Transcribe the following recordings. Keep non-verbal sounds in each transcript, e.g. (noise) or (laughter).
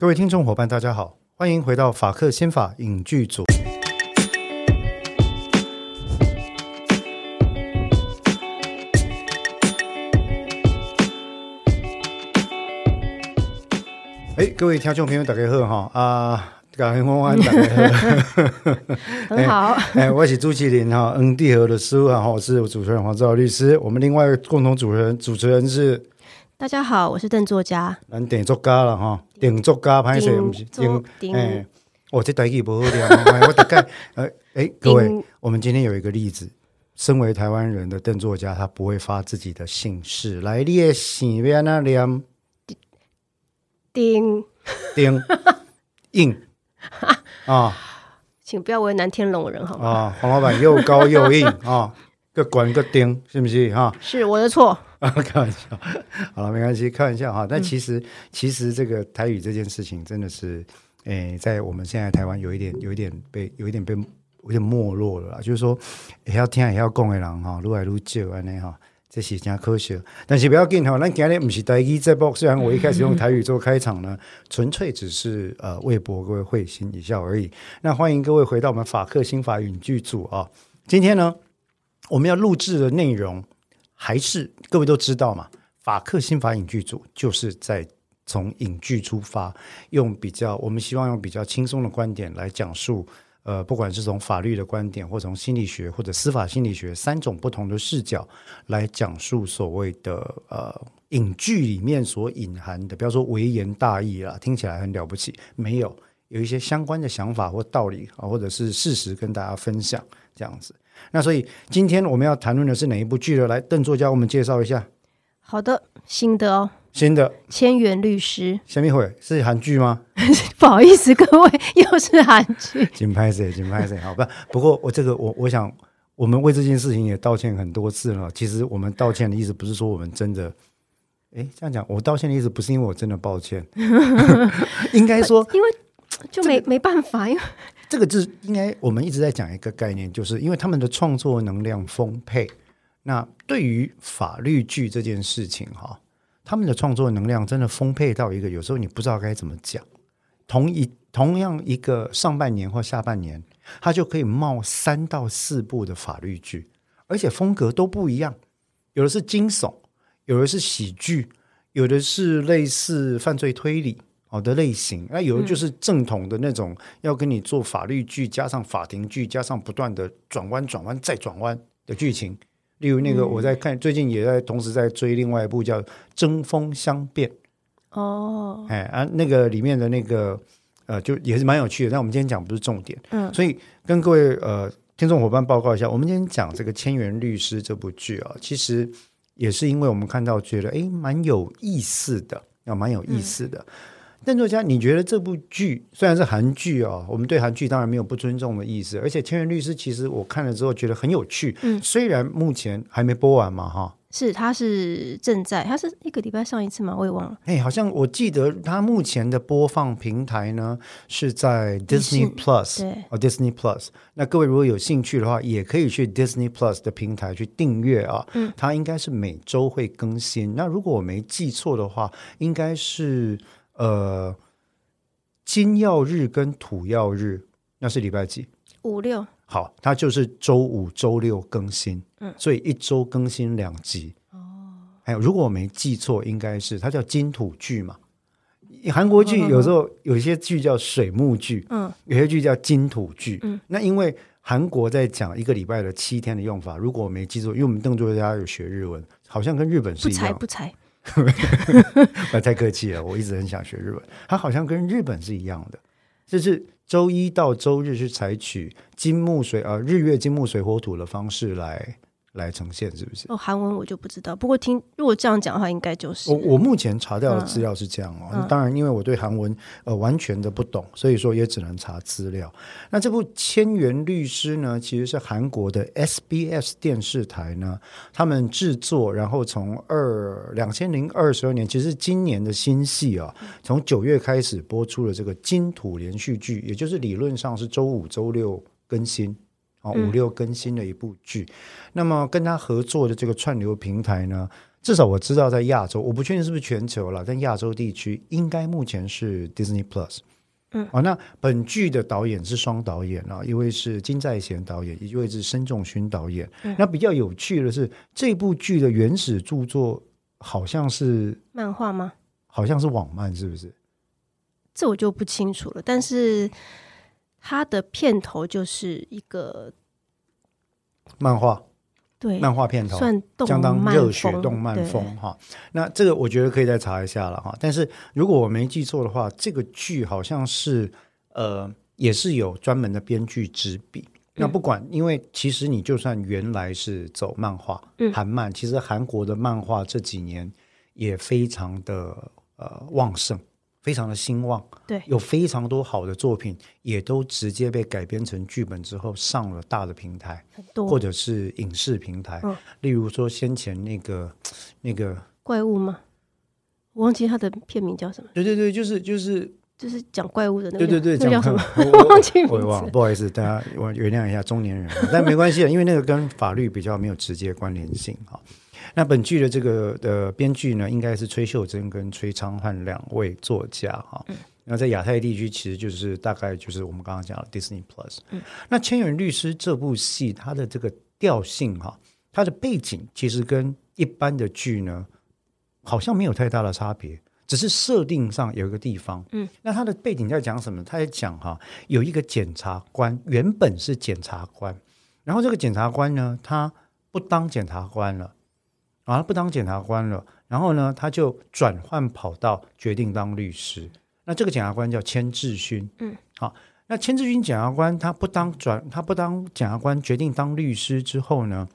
各位听众伙伴，大家好，欢迎回到法克先法影剧组。哎，各位听众朋友，大家好哈啊！感恩晚安，大家好，(laughs) 很好。哎，我是朱启林哈，恩地和的师傅哈，我是主持人黄兆律师。我们另外共同主持人主持人是大家好，我是邓作家。咱点作家了哈，点作家拍摄不是顶 (laughs) 哎，我这台语不好聊，我大概呃哎，各位，我们今天有一个例子，身为台湾人的邓作家，他不会发自己的姓氏来列姓边那念？丁。丁。硬。啊，(laughs) 请不要为难天龙人好吗？啊，黄老板又高又硬啊，个管个钉，是不是哈？是我的错 (laughs) 啊，开玩笑。好了，没关系，开玩笑哈。但其实，其实这个台语这件事情，真的是，诶，在我们现在台湾有一点，有一点被，有一点被，有点没落了。就是说，也要听，也要讲的人哈，愈来愈少安尼哈。这是真可惜，但是不要紧哈。咱今天不是台语这波，虽然我一开始用台语做开场呢，(laughs) 纯粹只是呃为博各位会心一笑而已。那欢迎各位回到我们法克新法语剧组啊。今天呢，我们要录制的内容还是各位都知道嘛，法克新法影剧组就是在从影剧出发，用比较我们希望用比较轻松的观点来讲述。呃，不管是从法律的观点，或从心理学或者司法心理学三种不同的视角来讲述所谓的呃影剧里面所隐含的，不要说微言大义啦，听起来很了不起，没有有一些相关的想法或道理啊，或者是事实跟大家分享这样子。那所以今天我们要谈论的是哪一部剧呢？来，邓作家，我们介绍一下。好的，新的哦。新的千元律师，下面会是韩剧吗？(laughs) 不好意思，各位 (laughs) 又是韩剧。紧拍谁？紧拍谁？好吧。不过我这个我我想，我们为这件事情也道歉很多次了。其实我们道歉的意思不是说我们真的，哎，这样讲，我道歉的意思不是因为我真的抱歉，(laughs) 应该说，因为就没没办法，因为这个字应该我们一直在讲一个概念，就是因为他们的创作能量丰沛。那对于法律剧这件事情，哈。他们的创作能量真的丰沛到一个，有时候你不知道该怎么讲。同一同样一个上半年或下半年，他就可以冒三到四部的法律剧，而且风格都不一样。有的是惊悚，有的是喜剧，有的是类似犯罪推理好的类型，那有的就是正统的那种，要跟你做法律剧，加上法庭剧，加上不断的转弯、转弯再转弯的剧情。例如那个，我在看最近也在同时在追另外一部叫《针锋相辩》哦，哎啊，那个里面的那个呃，就也是蛮有趣的。但我们今天讲不是重点，嗯，所以跟各位呃听众伙伴报告一下，我们今天讲这个《千元律师》这部剧啊，其实也是因为我们看到觉得哎蛮有意思的，要蛮有意思的。邓作家，你觉得这部剧虽然是韩剧哦，我们对韩剧当然没有不尊重的意思，而且《千元律师》其实我看了之后觉得很有趣。嗯，虽然目前还没播完嘛，哈，是他是正在，他是一个礼拜上一次吗？我也忘了。哎，好像我记得他目前的播放平台呢是在 Disney Plus，对，哦，Disney Plus。那各位如果有兴趣的话，也可以去 Disney Plus 的平台去订阅啊。嗯，它应该是每周会更新。那如果我没记错的话，应该是。呃，金曜日跟土曜日那是礼拜几？五六。好，它就是周五、周六更新。嗯，所以一周更新两集。哦。还有，如果我没记错，应该是它叫金土剧嘛。韩国剧有时候有一些剧叫水木剧，嗯，有些剧叫金土剧。嗯，那因为韩国在讲一个礼拜的七天的用法，如果我没记错，因为我们邓作家有学日文，好像跟日本是一样。不才。不 (laughs) 太客气了，我一直很想学日本。它好像跟日本是一样的，就是周一到周日是采取金木水呃日月金木水火土的方式来。来呈现是不是？哦，韩文我就不知道。不过听如果这样讲的话，应该就是我我目前查掉的资料是这样哦。当然，因为我对韩文呃完全的不懂，所以说也只能查资料。那这部《千元律师》呢，其实是韩国的 SBS 电视台呢，他们制作，然后从二两千零二十二年，其实今年的新戏啊，从九月开始播出了这个金土连续剧，也就是理论上是周五、周六更新。五六更新的一部剧，那么跟他合作的这个串流平台呢，至少我知道在亚洲，我不确定是不是全球了，但亚洲地区应该目前是 Disney Plus。嗯，哦，那本剧的导演是双导演啊，一位是金在贤导演，一位是申仲勋导演。嗯那比较有趣的是，这部剧的原始著作好像是漫画吗？好像是网漫，是不是？这我就不清楚了。但是它的片头就是一个漫画，对，漫画片头，算动相当热血动漫风哈。那这个我觉得可以再查一下了哈。但是如果我没记错的话，这个剧好像是呃也是有专门的编剧执笔。那不管，因为其实你就算原来是走漫画，嗯韩漫，其实韩国的漫画这几年也非常的呃旺盛，非常的兴旺。对有非常多好的作品，也都直接被改编成剧本之后上了大的平台。很多或者是影视平台，嗯例如说先前那个那个，怪物吗？我忘记它的片名叫什么，对对对，就是就是，就是讲怪物的那个对对对，讲那个叫什么？(laughs) 我忘记名我也忘了，不好意思，大家我原谅一下中年人，但没关系，因为那个跟法律比较没有直接关联性哈。那本剧的这个的编剧呢，应该是崔秀珍跟崔昌汉两位作家哈。那在亚太地区，其实就是大概就是我们刚刚讲的 Disney Plus。嗯那《千元律师》这部戏，它的这个调性哈，它的背景其实跟一般的剧呢，好像没有太大的差别，只是设定上有一个地方。嗯，那它的背景在讲什么？他在讲哈，有一个检察官，原本是检察官，然后这个检察官呢，他不当检察官了，啊，他不当检察官了，然后呢，他就转换跑道，决定当律师。那这个检察官叫千志勋，嗯，好，那千志勋检察官他不当转，他不当检察官，决定当律师之后呢，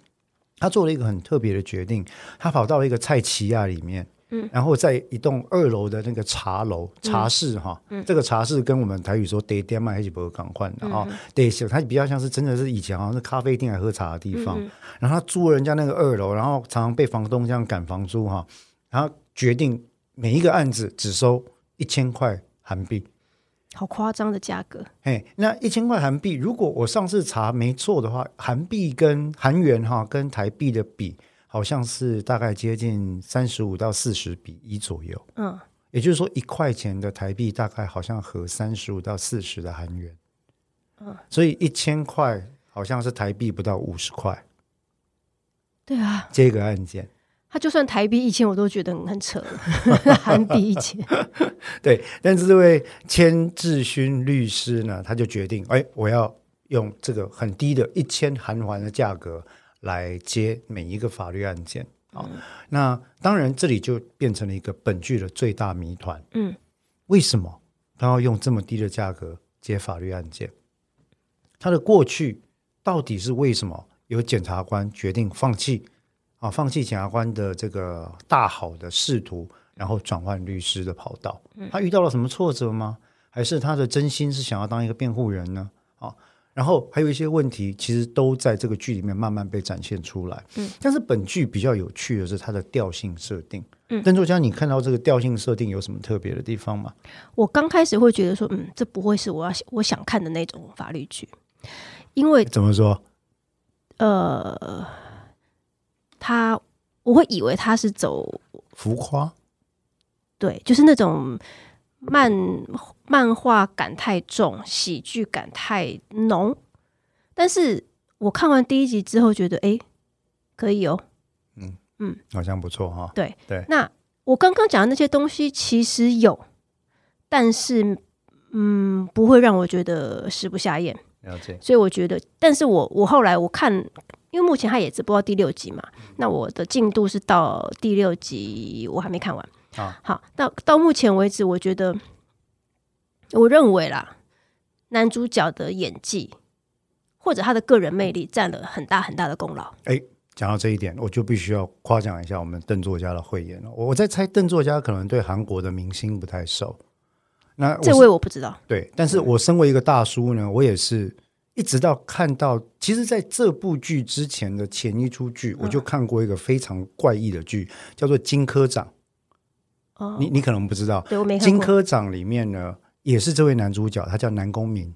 他做了一个很特别的决定，他跑到一个菜奇亚里面。嗯，然后在一栋二楼的那个茶楼茶室哈，这个茶室跟我们台语说 day 店卖还是不港换的啊，day 它比较像是真的是以前好像是咖啡店来喝茶的地方，然后他租了人家那个二楼，然后常常被房东这样赶房租哈，然后决定每一个案子只收一千块韩币，好夸张的价格，嘿，那一千块韩币，如果我上次查没错的话，韩币跟韩元哈跟台币的比，好像是大概接近三十五到四十比一左右。嗯，也就是说，一块钱的台币大概好像合三十五到四十的韩元。嗯，所以一千块好像是台币不到五十块。对啊，这个案件，他就算台币一千，我都觉得很很扯了，(laughs) 韩币一千，(laughs) 对，但是这位千志勋律师呢，他就决定，哎，我要用这个很低的一千韩元的价格来接每一个法律案件。好，那当然这里就变成了一个本剧的最大谜团。嗯，为什么他要用这么低的价格接法律案件？他的过去到底是为什么有检察官决定放弃啊，放弃检察官的这个大好的仕途，然后转换律师的跑道？他遇到了什么挫折吗？还是他的真心是想要当一个辩护人呢？啊，然后还有一些问题，其实都在这个剧里面慢慢被展现出来。嗯，但是本剧比较有趣的是它的调性设定。嗯，邓作家，你看到这个调性设定有什么特别的地方吗？我刚开始会觉得说，嗯，这不会是我要我想看的那种法律剧，因为怎么说？呃，他我会以为他是走浮夸？对，就是那种漫漫画感太重，喜剧感太浓。但是我看完第一集之后，觉得诶可以哦。嗯嗯好像不错哈。对对，那我刚刚讲的那些东西其实有，但是嗯，不会让我觉得食不下咽。了解。所以我觉得，但是我我后来我看，因为目前它也只播到第六集嘛，那我的进度是到第六集，我还没看完。啊，好，到到目前为止，我觉得，我认为啦，男主角的演技或者他的个人魅力占了很大很大的功劳。哎，讲到这一点，我就必须要夸奖一下我们邓作家的慧眼了。我我在猜邓作家可能对韩国的明星不太熟。那这位我不知道，对，但是我身为一个大叔呢，我也是一直到看到，其实在这部剧之前的前一出剧，我就看过一个非常怪异的剧，叫做《金科长》。哦，你你可能不知道，对我没《金。科长》里面呢，也是这位男主角，他叫南宫明。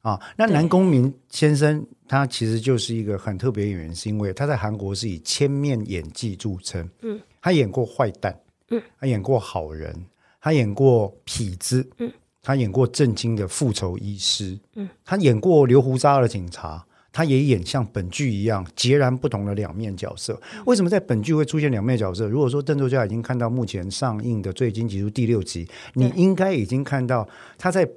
啊。那南宫明先生他其实就是一个很特别的演员，是因为他在韩国是以千面演技著称。嗯，他演过坏蛋，嗯，他演过好人，他演过痞子，嗯，他演过正经的复仇医师，嗯，他演过留胡渣的警察。他也演像本剧一样截然不同的两面角色。为什么在本剧会出现两面角色？如果说邓作家已经看到目前上映的《最新集数》第六集，你对应该已经看到他在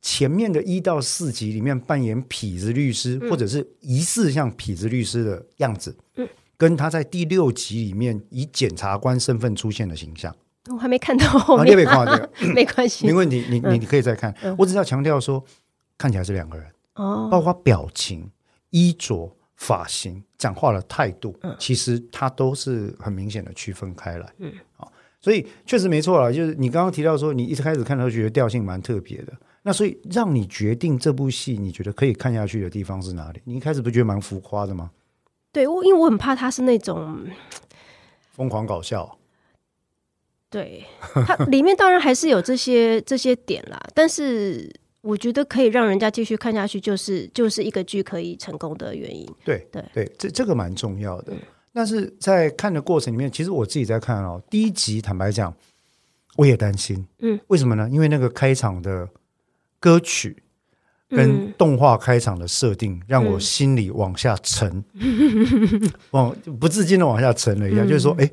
前面的一到四集里面扮演痞子律师，或者是疑似像痞子律师的样子，嗯，跟他在第六集里面以检察官身份出现的形象。我还没看到后啊，你面，也没看到这个，(laughs) 没关系没。问题，你你你可以再看。嗯我只是要强调说，看起来是两个人。哦，包括表情、衣着、发型、讲话的态度，其实它都是很明显的区分开来。嗯，好，所以确实没错了。就是你刚刚提到说，你一开始看的时候觉得调性蛮特别的，那所以让你决定这部戏，你觉得可以看下去的地方是哪里？你一开始不觉得蛮浮夸的吗？对，我因为我很怕他是那种，疯狂搞笑，对它里面当然还是有这些这些点啦，但是我觉得可以让人家继续看下去，就是就是一个剧可以成功的原因。对对。对，这这个蛮重要的。但是在看的过程里面，其实我自己在看哦，第一集坦白讲，我也担心，嗯，为什么呢？因为那个开场的歌曲跟嗯。动画开场的设定，让我嗯心里往下沉，往不自禁的往下沉了一下，嗯。就是说，哎，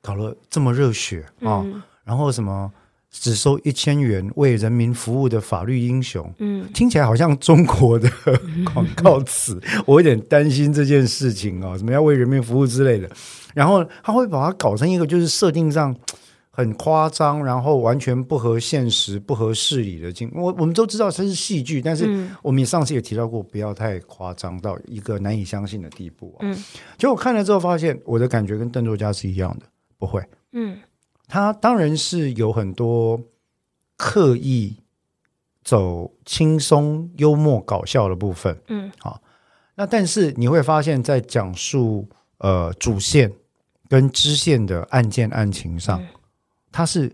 搞了这么热血啊、嗯。然后什么只收一千元为人民服务的法律英雄，嗯听起来好像中国的 (laughs) 广告词，我有点担心这件事情哦，什么要为人民服务之类的。然后他会把它搞成一个就是设定上很夸张，然后完全不合现实、不合事理的境。我我们都知道它是戏剧，但是嗯我们也上次也提到过，不要太夸张到一个难以相信的地步、哦。嗯结果看了之后发现，我的感觉跟邓作家是一样的，不会。嗯他当然是有很多刻意走轻松、幽默、搞笑的部分。嗯好那但是你会发现在讲述呃主线跟支线的案件案情上，嗯它是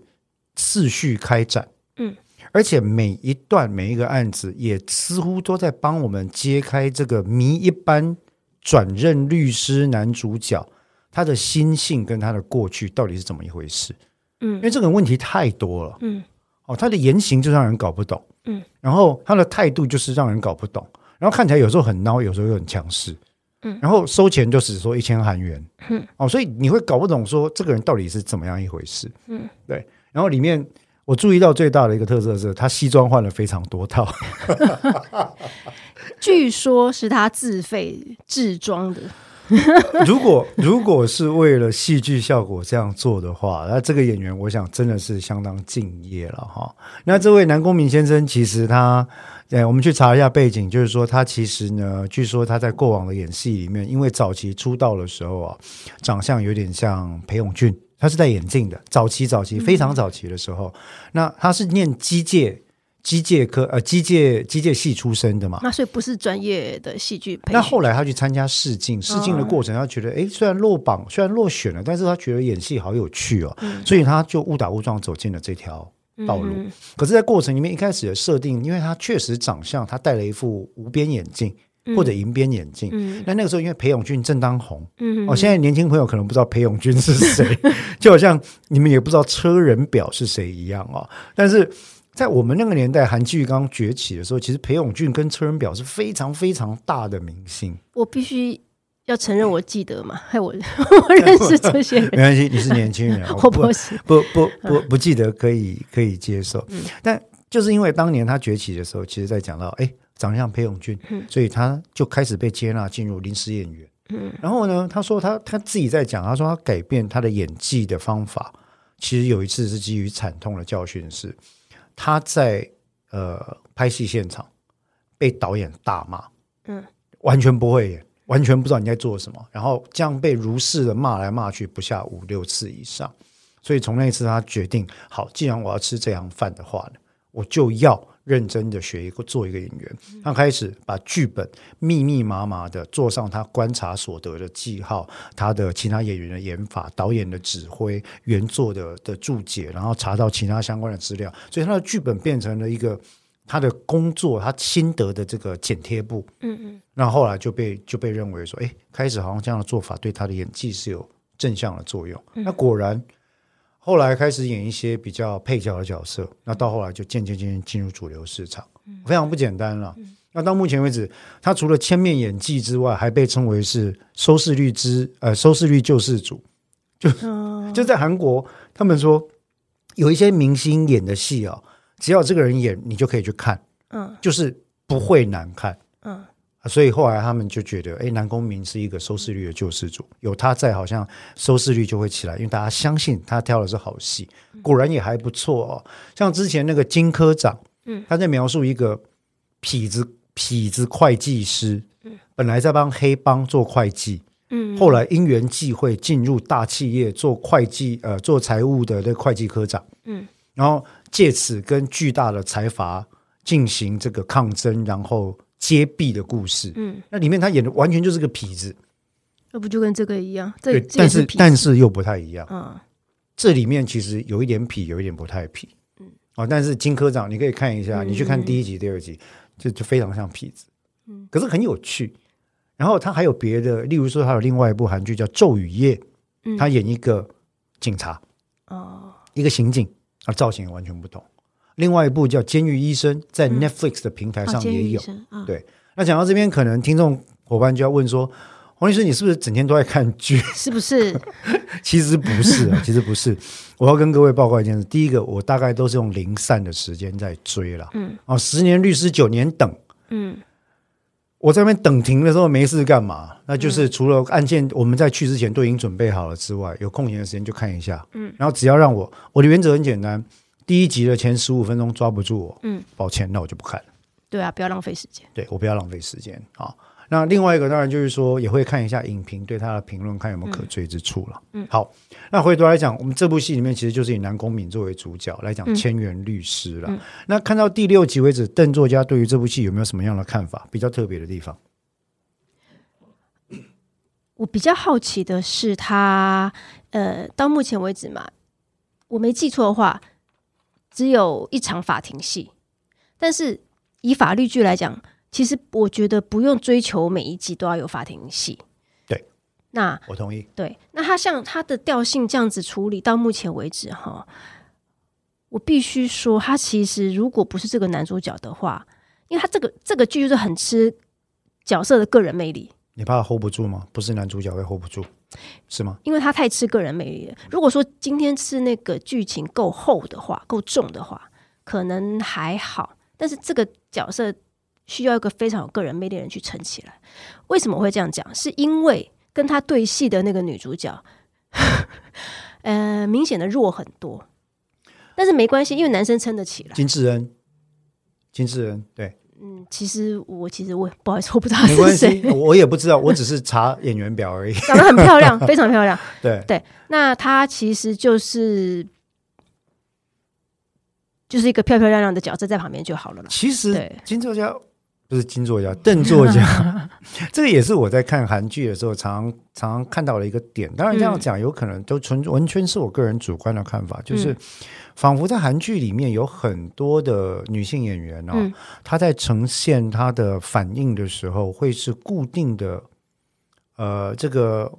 次序开展。嗯，而且每一段每一个案子也似乎都在帮我们揭开这个谜一般转任律师男主角他的心性跟他的过去到底是怎么一回事。因嗯。为这个问题太多了。嗯。哦，他的言行就让人搞不懂，嗯，然后他的态度就是让人搞不懂，然后看起来有时候很孬，有时候又很强势，嗯。然后收钱就只说一千韩元，嗯，哦，所以你会搞不懂说这个人到底是怎么样一回事，嗯，对，然后里面我注意到最大的一个特色是，他西装换了非常多套，(laughs) 据说是他自费制装的。(laughs) 如果如果是为了戏剧效果这样做的话，那这个演员我想真的是相当敬业了哈。那这位南宫明先生，其实他，呃，我们去查一下背景，就是说他其实呢，据说他在过往的演戏里面，因为早期出道的时候啊，长相有点像裴勇俊，他是戴眼镜的，早期早期非常早期的时候，那他是念机械。机械科呃机械机械系出身的嘛，那所以不是专业的戏剧培训。那后来他去参加试镜，试镜的过程，他觉得，哎、虽然落榜，虽然落选了，但是他觉得演戏好有趣哦，所以他就误打误撞走进了这条道路。嗯可是，在过程里面，一开始的设定，因为他确实长相，他戴了一副无边眼镜或者银边眼镜。嗯那那个时候，因为裴勇俊正当红，嗯哦，现在年轻朋友可能不知道裴勇俊是谁，(laughs) 就好像你们也不知道车仁表是谁一样哦。但是在我们那个年代，韩剧刚崛起的时候，其实裴勇俊跟车仁表是非常非常大的明星。我必须要承认，我记得嘛，(laughs) 害我我认识这些人，没关系，你是年轻人，(laughs) 我不是。不不不不记得可以可以接受，但就是因为当年他崛起的时候，其实在讲到哎，长得像裴勇俊，所以他就开始被接纳进入临时演员。嗯然后呢，他说他他自己在讲，他说他改变他的演技的方法，其实有一次是基于惨痛的教训是，他在呃拍戏现场被导演大骂，嗯，完全不会演，完全不知道你在做什么，然后这样被如是的骂来骂去，不下五六次以上。所以从那一次，他决定，好，既然我要吃这样饭的话呢，我就要认真的学一个做一个演员。他开始把剧本密密麻麻的做上他观察所得的记号，他的其他演员的演法、导演的指挥、原作的的注解，然后查到其他相关的资料，所以他的剧本变成了一个他的工作他心得的这个剪贴簿，嗯嗯那后来就被就被认为说，哎，开始好像这样的做法对他的演技是有正向的作用。那果然，后来开始演一些比较配角的角色，那到后来就渐渐渐渐进入主流市场，非常不简单了。那到目前为止，他除了千面演技之外，还被称为是收视率之呃收视率救世主。嗯，(laughs) 就在韩国，他们说有一些明星演的戏哦，只要这个人演，你就可以去看，嗯就是不会难看。所以后来他们就觉得，哎，南宫明是一个收视率的救世主，有他在，好像收视率就会起来，因为大家相信他挑的是好戏，果然也还不错哦。像之前那个金科长，嗯，他在描述一个痞子痞子会计师，嗯本来在帮黑帮做会计，嗯，后来因缘际会进入大企业做会计，呃，做财务的那个会计科长，嗯，然后借此跟巨大的财阀进行这个抗争，然后揭弊的故事。嗯，那里面他演的完全就是个痞子，那不就跟这个一样？这对，但是但是又不太一样。嗯这里面其实有一点痞，有一点不太痞。嗯，哦，但是金科长你可以看一下，嗯你去看第一集、第二集，就就非常像痞子。嗯，可是很有趣。然后他还有别的，例如说，他有另外一部韩剧叫《咒语夜》，嗯他演一个警察，哦一个刑警，啊，造型也完全不同。另外一部叫《监狱医生》，在嗯 Netflix 的平台上也有。对那讲到这边，可能听众伙伴就要问说：“黄律师，你是不是整天都在看剧？” (laughs) 是不是？(laughs) 其实不是啊，(laughs) 其实不是。我要跟各位报告一件事：第一个，我大概都是用零散的时间在追了。嗯，哦，十年律师，九年等。嗯我在那边等停的时候没事干嘛？那就是除了案件我们在去之前都已经准备好了之外，有空闲的时间就看一下。嗯，然后只要让我，我的原则很简单：第一集的前十五分钟抓不住我，嗯，抱歉，那我就不看了。对啊，不要浪费时间。对我不要浪费时间啊，那另外一个当然就是说，也会看一下影评对他的评论，看有没有可追之处了。嗯好，那回头来讲，我们这部戏里面其实就是以南宫敏作为主角来讲嗯千元律师了。嗯那看到第六集为止，邓作家对于这部戏有没有什么样的看法？比较特别的地方？我比较好奇的是他，呃，到目前为止嘛，我没记错的话，只有一场法庭戏。但是以法律剧来讲，其实我觉得不用追求每一集都要有法庭戏。对，那我同意。对，那他像他的调性这样子处理，到目前为止哈，我必须说，他其实如果不是这个男主角的话，因为他这个这个剧就是很吃角色的个人魅力。你怕 hold 不住吗？不是男主角会 hold 不住，是吗？因为他太吃个人魅力了。如果说今天是那个剧情够厚的话，够重的话，可能还好。但是这个角色需要一个非常有个人魅力的人去撑起来。为什么我会这样讲？是因为跟他对戏的那个女主角，(laughs) 呃，明显的弱很多。但是没关系，因为男生撑得起来。金智恩，金智恩，对，嗯，其实我其实我不好意思，我不知道是谁，，我也不知道，我只是查演员表而已。(laughs) 长得很漂亮，(laughs) 非常漂亮。对，对，那她其实就是就是一个漂漂亮亮的角色在旁边就好了啦。其实对金作家不是金作家，(laughs) 邓作家，(laughs) 这个也是我在看韩剧的时候常常看到的一个点。当然这样讲，有可能都纯完全是我个人主观的看法，就是嗯仿佛在韩剧里面有很多的女性演员哦，嗯她在呈现她的反应的时候，会是固定的，呃，这个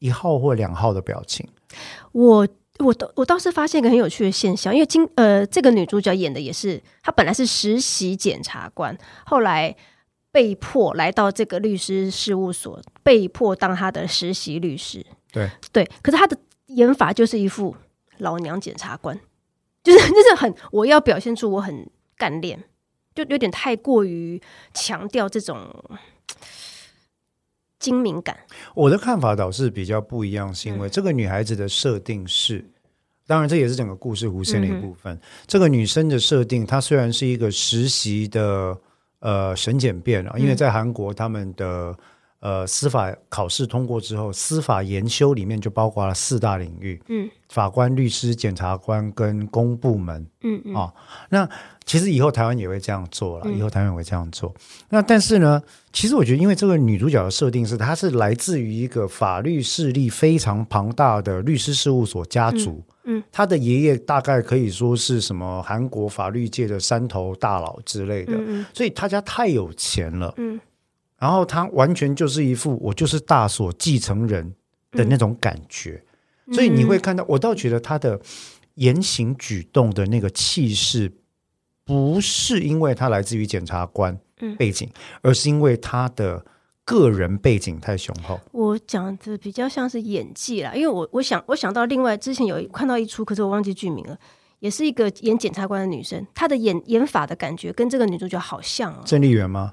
一号或两号的表情。我我倒我倒是发现一个很有趣的现象，因为今呃这个女主角演的也是她本来是实习检察官，后来被迫来到这个律师事务所，被迫当她的实习律师。对对，可是她的演法就是一副老娘检察官，就是 (laughs) 就是很我要表现出我很干练，就有点太过于强调这种精明感。我的看法倒是比较不一样，是嗯因为这个女孩子的设定是，当然这也是整个故事弧线的一部分。这个女生的设定，她虽然是一个实习的呃审检辩啊，因为嗯在韩国他们的呃司法考试通过之后，司法研修里面就包括了四大领域，嗯法官、律师、检察官跟公部门。嗯嗯哦那其实以后台湾也会这样做了，以后台湾也会这样做。那但是呢，其实我觉得，因为这个女主角的设定是，她是来自于一个法律势力非常庞大的律师事务所家族。嗯嗯她的爷爷大概可以说是什么韩国法律界的山头大佬之类的，嗯所以他家太有钱了。嗯然后他完全就是一副我就是大所继承人的那种感觉，嗯所以你会看到，我倒觉得他的言行举动的那个气势，不是因为他来自于检察官嗯背景，而是因为他的个人背景太雄厚。我讲的比较像是演技啦，因为我我想我想到另外之前有一看到一出，可是我忘记剧名了，也是一个演检察官的女生，她的演演法的感觉跟这个女主角好像啊，郑丽媛吗？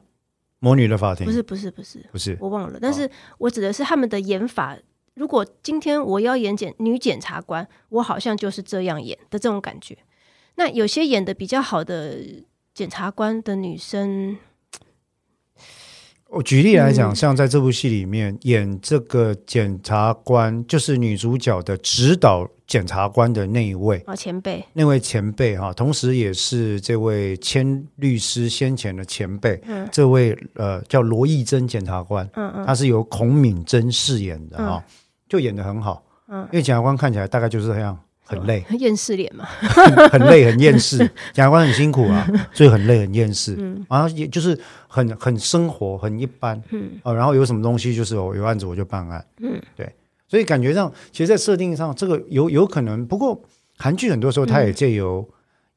魔女的法庭不是不是不是，不是我忘了，但是我指的是他们的演法。如果今天我要演检女检察官，我好像就是这样演的这种感觉。那有些演的比较好的检察官的女生，我举例来讲，嗯。像在这部戏里面演这个检察官，就是女主角的指导检察官的那一位，啊前辈，那位前辈哈，同时也是这位千律师先前的前辈，嗯。这位呃叫罗义珍检察官，嗯嗯他是由孔敏珍饰演的哈，就演的很好，嗯。因为检察官看起来大概就是这样，很累，厌世脸嘛，很累，很厌世，检察官很辛苦啊，所以很累，很厌世，然后也就是很很生活，很一般，嗯。哦，然后有什么东西就是我有案子我就办案，嗯，对，所以感觉上，其实，在设定上，这个有有可能，不过韩剧很多时候它也借由、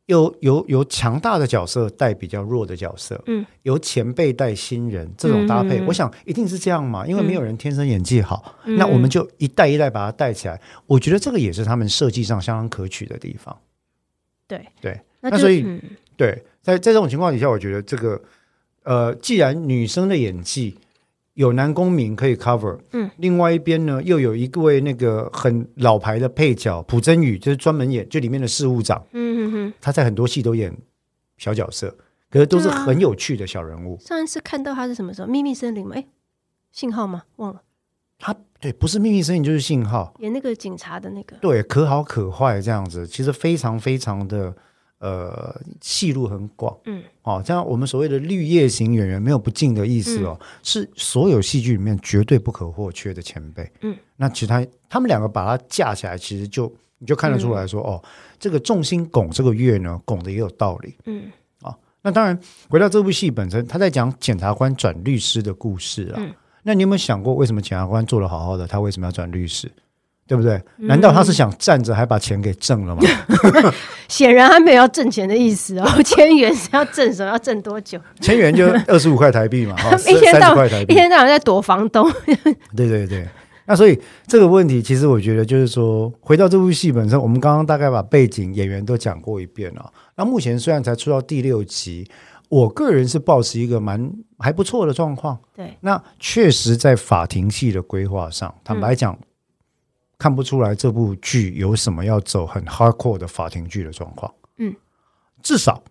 由由由强大的角色带比较弱的角色，嗯，由前辈带新人这种搭配，我想一定是这样嘛，因为没有人天生演技好，那我们就一代一代把它带起来，我觉得这个也是他们设计上相当可取的地方。对。对，那那所以嗯。对，在在这种情况底下，我觉得这个呃，既然女生的演技有男公民可以 cover，嗯，另外一边呢又有一位那个很老牌的配角朴真宇，就是专门演就里面的事务长，嗯嗯嗯，他在很多戏都演小角色，可是都是很有趣的小人物。上一次看到他是什么时候？秘密森林吗？哎，信号吗？忘了，他对不是秘密森林就是信号，演那个警察的那个，对，可好可坏这样子，其实非常非常的呃戏路很广。嗯哦，这样我们所谓的绿叶型演员没有不敬的意思哦，是所有戏剧里面绝对不可或缺的前辈。嗯，那其他他们两个把它架起来，其实就你就看得出来说，哦，这个重心拱这个月呢，拱的也有道理。嗯那当然，回到这部戏本身，他在讲检察官转律师的故事啊。嗯那你有没有想过，为什么检察官做的好好的，他为什么要转律师？对不对？难道他是想站着还把钱给挣了吗？(laughs) 显然他没有要挣钱的意思哦。(laughs) 千元是要挣什么？要挣多久？千元就二十五块台币嘛，哈，(laughs) 一天到十块台币，一天到晚在躲房东。对对对，那所以这个问题，其实我觉得就是说，回到这部戏本身，我们刚刚大概把背景、演员都讲过一遍了。那目前虽然才出到第六集，我个人是保持一个蛮还不错的状况。对，那确实在法庭戏的规划上，坦白讲，看不出来这部剧有什么要走很 hardcore 的法庭剧的状况。嗯，至少，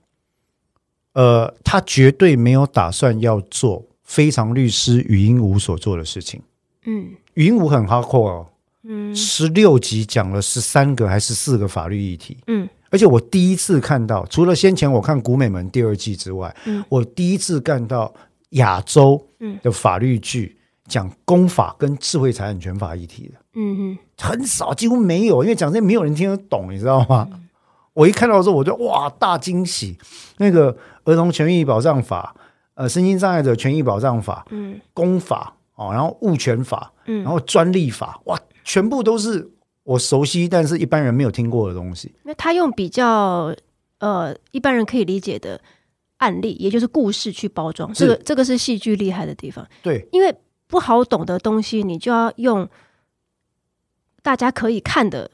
呃，他绝对没有打算要做非常律师语音无所做的事情。嗯。语音无很 hardcore 哦，嗯。十六集讲了十三个还是四个法律议题，嗯。而且我第一次看到，除了先前我看《古美门》第二季之外，嗯。我第一次看到亚洲嗯。的法律剧讲公法跟智慧财产权法议题的，嗯嗯，很少，几乎没有，因为讲这些没有人听得懂，你知道吗？我一看到的时候，我就哇大惊喜，那个儿童权益保障法、呃身心障碍者权益保障法、嗯公法哦，然后物权法，嗯然后专利法，哇，全部都是我熟悉但是一般人没有听过的东西。那他用比较呃一般人可以理解的案例，也就是故事去包装，是这个这个是戏剧厉害的地方。对，因为不好懂的东西，你就要用大家可以看的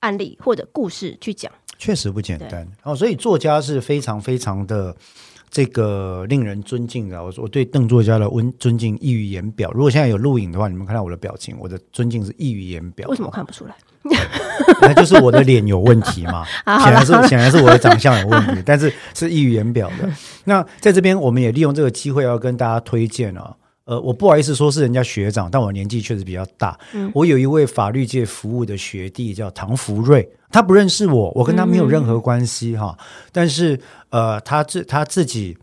案例或者故事去讲。确实不简单。哦，所以作家是非常非常的这个令人尊敬的。我我对邓作家的温尊敬溢于言表。如果现在有录影的话，你们看到我的表情，我的尊敬是溢于言表。为什么我看不出来？(laughs) 那就是我的脸有问题嘛？(laughs) 啊显然是显然是我的长相有问题，但是是溢于言表的。(laughs) 那在这边，我们也利用这个机会要跟大家推荐啊，呃，我不好意思说是人家学长，但我年纪确实比较大。嗯。我有一位法律界服务的学弟叫唐福瑞，他不认识我，我跟他没有任何关系哈。但是呃，他自他自己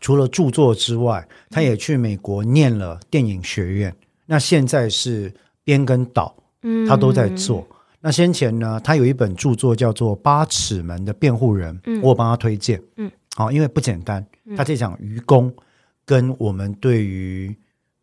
除了著作之外，他也去美国念了电影学院，那现在是编跟导，嗯，他都在做。那先前呢，他有一本著作叫做《八尺门的辩护人》，嗯。我有帮他推荐，嗯，好，因为不简单，他在讲愚公跟我们对于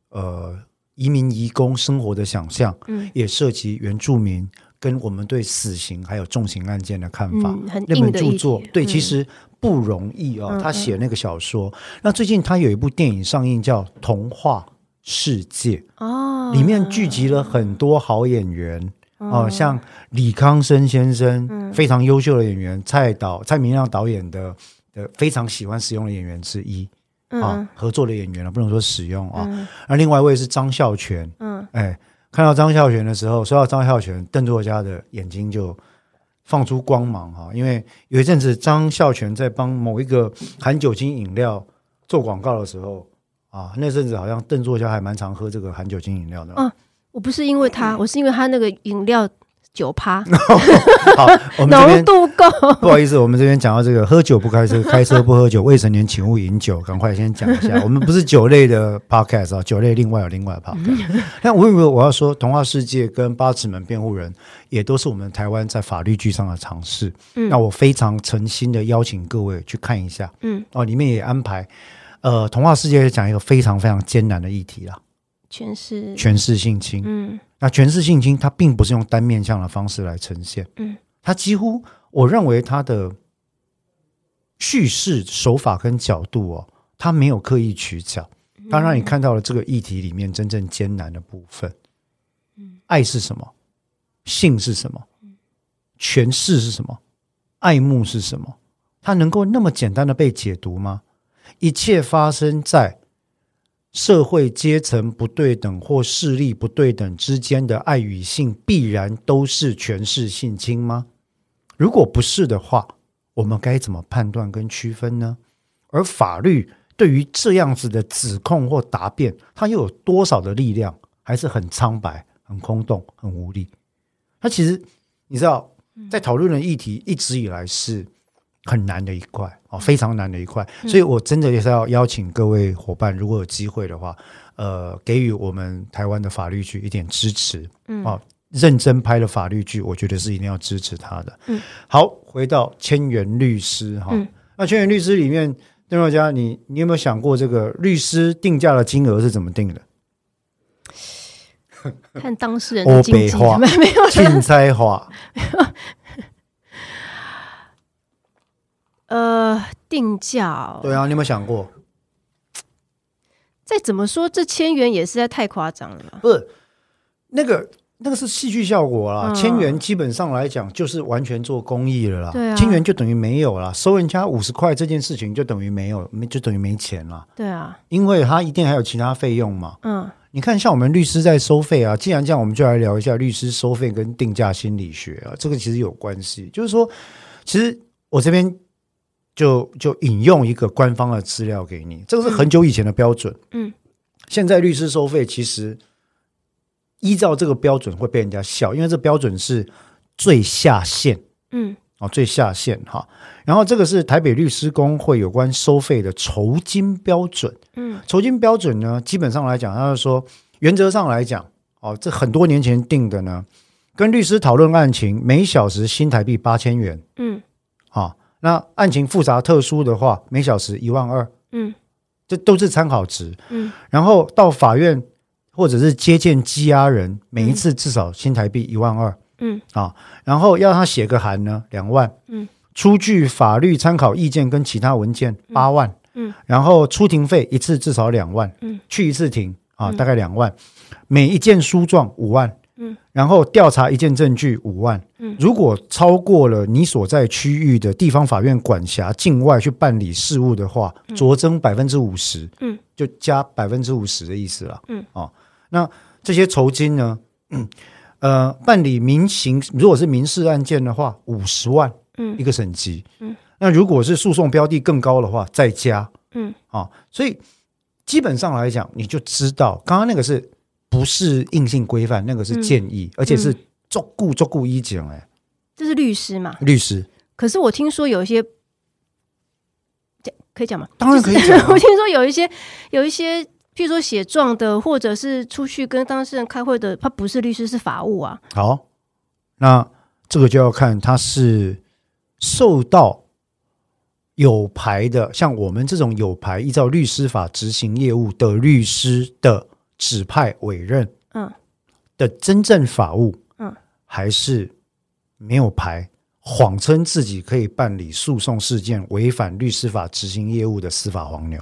呃移民移工生活的想象，嗯也涉及原住民跟我们对死刑还有重刑案件的看法。那本著作对，嗯其实不容易哦。嗯他写那个小说，那最近他有一部电影上映叫《童话世界》，哦，里面聚集了很多好演员。哦，哦像李康生先生，嗯非常优秀的演员，蔡导蔡明亮导演的的非常喜欢使用的演员之一啊嗯，合作的演员了，不能说使用啊。嗯。而另外一位是张孝全，嗯。哎，看到张孝全的时候，说到张孝全，邓作家的眼睛就放出光芒哈，因为有一阵子张孝全在帮某一个含酒精饮料做广告的时候啊，那阵子好像邓作家还蛮常喝这个含酒精饮料的。哦我不是因为他，我是因为他那个饮料九趴，(laughs) 好，我们这边浓度够。不好意思，我们这边讲到这个喝酒不开车，(laughs) 开车不喝酒，未成年请勿饮酒。赶快先讲一下，(laughs) 我们不是酒类的 podcast 啊，酒类另外有另外的 podcast。但无论如何，我要说，《童话世界》跟《八尺门辩护人》也都是我们台湾在法律剧上的尝试。嗯那我非常诚心的邀请各位去看一下嗯，哦，里面也安排。呃，《童话世界》讲一个非常非常艰难的议题啦，全是权势性侵。嗯那权势性侵，它并不是用单面向的方式来呈现，嗯，它几乎我认为它的叙事手法跟角度哦，它没有刻意取巧，它让你看到了这个议题里面真正艰难的部分。嗯，爱是什么？性是什么？权势是什么？爱慕是什么？它能够那么简单的被解读吗？一切发生在社会阶层不对等或势力不对等之间的爱与性，必然都是权势性侵吗？如果不是的话，我们该怎么判断跟区分呢？而法律对于这样子的指控或答辩，它又有多少的力量？还是很苍白、很空洞、很无力？它其实你知道，在讨论的议题一直以来是很难的一块哦，非常难的一块。所以我真的也是要邀请各位伙伴，如果有机会的话，呃，给予我们台湾的法律剧一点支持。嗯哦，认真拍的法律剧，我觉得是一定要支持他的。嗯，好，回到千元律师哈，嗯那千元律师里面，邓若佳，你你有没有想过这个律师定价的金额是怎么定的？看当事人欧的经济没 (laughs) 没有钦差化，(laughs) 呃定价、哦，对啊，你有没有想过？再怎么说这千元也实在太夸张了。吧？不是那个那个是戏剧效果啦，嗯。千元基本上来讲就是完全做公益了啦，对啊。千元就等于没有啦，收人家五十块这件事情就等于没有，没就等于没钱啦，对啊，因为他一定还有其他费用嘛。嗯。你看，像我们律师在收费啊，既然这样，我们就来聊一下律师收费跟定价心理学啊，这个其实有关系。就是说，其实我这边就就引用一个官方的资料给你，这个是很久以前的标准。嗯，现在律师收费其实依照这个标准会被人家笑，因为这标准是最下限。嗯哦，最下限哈。然后这个是台北律师工会有关收费的酬金标准。嗯酬金标准呢，基本上来讲，他是说，原则上来讲，哦，这很多年前定的呢，跟律师讨论案情，每小时新台币八千元嗯啊、那案情复杂特殊的话，每小时一万二，嗯。这都是参考值。嗯。然后到法院或者是接见羁押人，每一次至少新台币一万二。嗯。啊，然后要他写个函呢，两万，嗯，出具法律参考意见跟其他文件八万，嗯，然后出庭费一次至少两万，嗯，去一次庭啊，嗯。大概两万，每一件书状五万，嗯，然后调查一件证据五万，嗯。如果超过了你所在区域的地方法院管辖境外去办理事务的话，酌增百分之五十，嗯，就加百分之五十的意思了，嗯，哦，那这些酬金呢？嗯呃，办理民刑如果是民事案件的话，五十万嗯。一个省级。嗯，那如果是诉讼标的更高的话，再加。嗯。啊。所以基本上来讲，你就知道刚刚那个是不是硬性规范，那个是建议，而且是足顾足顾一讲哎，这是律师嘛？律师，可是我听说有一些，讲可以讲吗？当然可以就是讲 (laughs) 啊我听说有一些有一些，譬如说写状的，或者是出去跟当事人开会的，他不是律师，是法务啊。好，那这个就要看他是受到有牌的，像我们这种有牌依照律师法执行业务的律师的指派委任嗯的真正法务，嗯，还是没有牌，谎称自己可以办理诉讼事件，违反律师法执行业务的司法黄牛。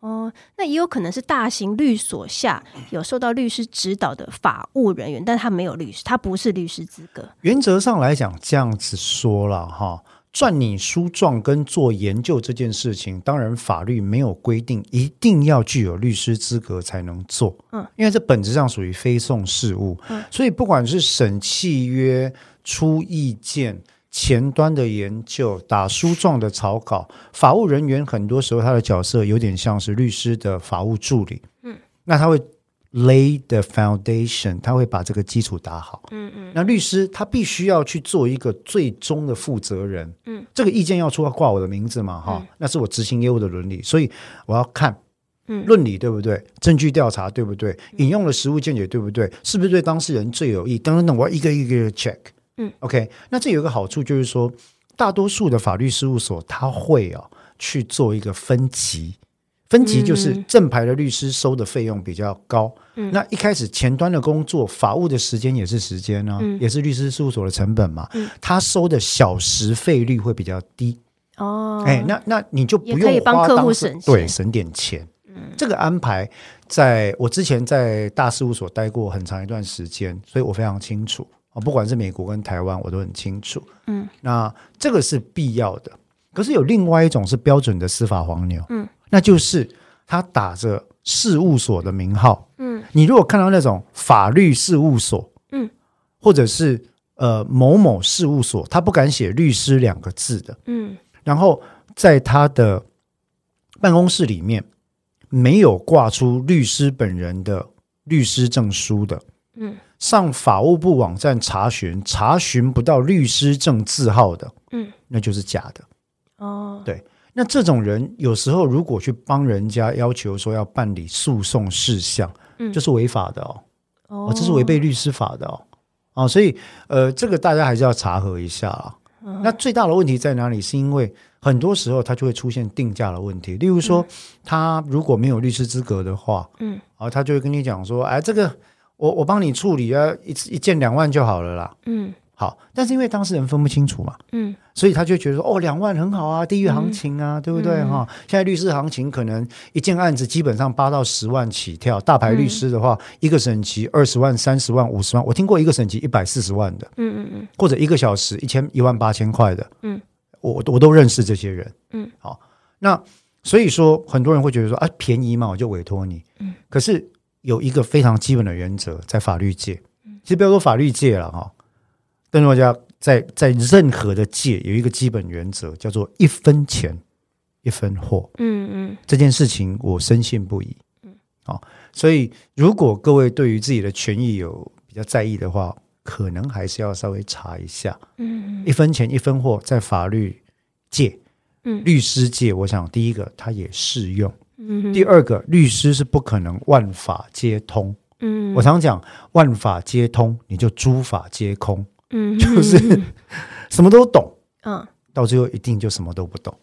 哦，那也有可能是大型律所下有受到律师指导的法务人员，但他没有律师，他不是律师资格。原则上来讲，这样子说了哈，撰拟书状跟做研究这件事情，当然法律没有规定一定要具有律师资格才能做，嗯，因为这本质上属于非讼事务，嗯，所以不管是审契约、出意见。前端的研究、打书状的草稿，法务人员很多时候他的角色有点像是律师的法务助理，嗯，那他会 lay the foundation，他会把这个基础打好，嗯嗯。那律师他必须要去做一个最终的负责人，嗯，这个意见要出要挂我的名字嘛，哈、那是我执行业务的伦理，所以我要看，嗯。论理对不对，证据调查对不对，引用了实物见解对不对，是不是对当事人最有益，等等等，我要一个一个的 check，嗯，OK，那这有一个好处就是说，大多数的法律事务所他会啊去做一个分级。分级就是嗯。正牌的律师收的费用比较高，嗯。那一开始前端的工作，法务的时间也是时间呢、嗯。也是律师事务所的成本嘛，嗯。他收的小时费率会比较低，哦，哎、那那你就不用帮客户花当时省钱。对省点钱。这个安排在我之前在大事务所待过很长一段时间，所以我非常清楚。啊，不管是美国跟台湾，我都很清楚。嗯，那这个是必要的。可是有另外一种是标准的司法黄牛，嗯，那就是他打着事务所的名号，嗯。你如果看到那种法律事务所，嗯，或者是呃某某事务所，他不敢写律师两个字的，嗯。然后在他的办公室里面没有挂出律师本人的律师证书的，嗯。上法务部网站查询查询不到律师证字号的，嗯。那就是假的。哦，对那这种人有时候如果去帮人家要求说要办理诉讼事项，嗯这是违法的哦，哦哦，这是违背律师法的哦，哦，所以呃，这个大家还是要查核一下啊。嗯那最大的问题在哪里？是因为很多时候它就会出现定价的问题，例如说，他如果没有律师资格的话，嗯啊，他就会跟你讲说，哎，这个我我帮你处理啊，一次一件两万就好了啦。嗯好，但是因为当事人分不清楚嘛，嗯。所以他就觉得说，哦，两万很好啊，地域行情啊，对不对？嗯。哈、现在律师行情可能一件案子基本上八到十万起跳，大牌律师的话，一个审期二十万、三十万、五十万，我听过一个审期一百四十万的，嗯嗯嗯。或者一个小时一千一万八千块的，嗯，我我我都认识这些人，嗯，好，那所以说很多人会觉得说啊，便宜嘛，我就委托你，嗯，可是有一个非常基本的原则，在法律界，嗯。其实不要说法律界了哈，邓作家在在任何的界有一个基本原则，叫做一分钱一分货，嗯嗯这件事情我深信不疑。嗯，好，所以如果各位对于自己的权益有比较在意的话，可能还是要稍微查一下。嗯一分钱一分货，在法律界、嗯律师界，我想第一个它也适用。嗯，第二个，律师是不可能万法皆通。嗯我常讲，万法皆通，你就诸法皆空，嗯就是什么都懂，嗯。到最后一定就什么都不懂。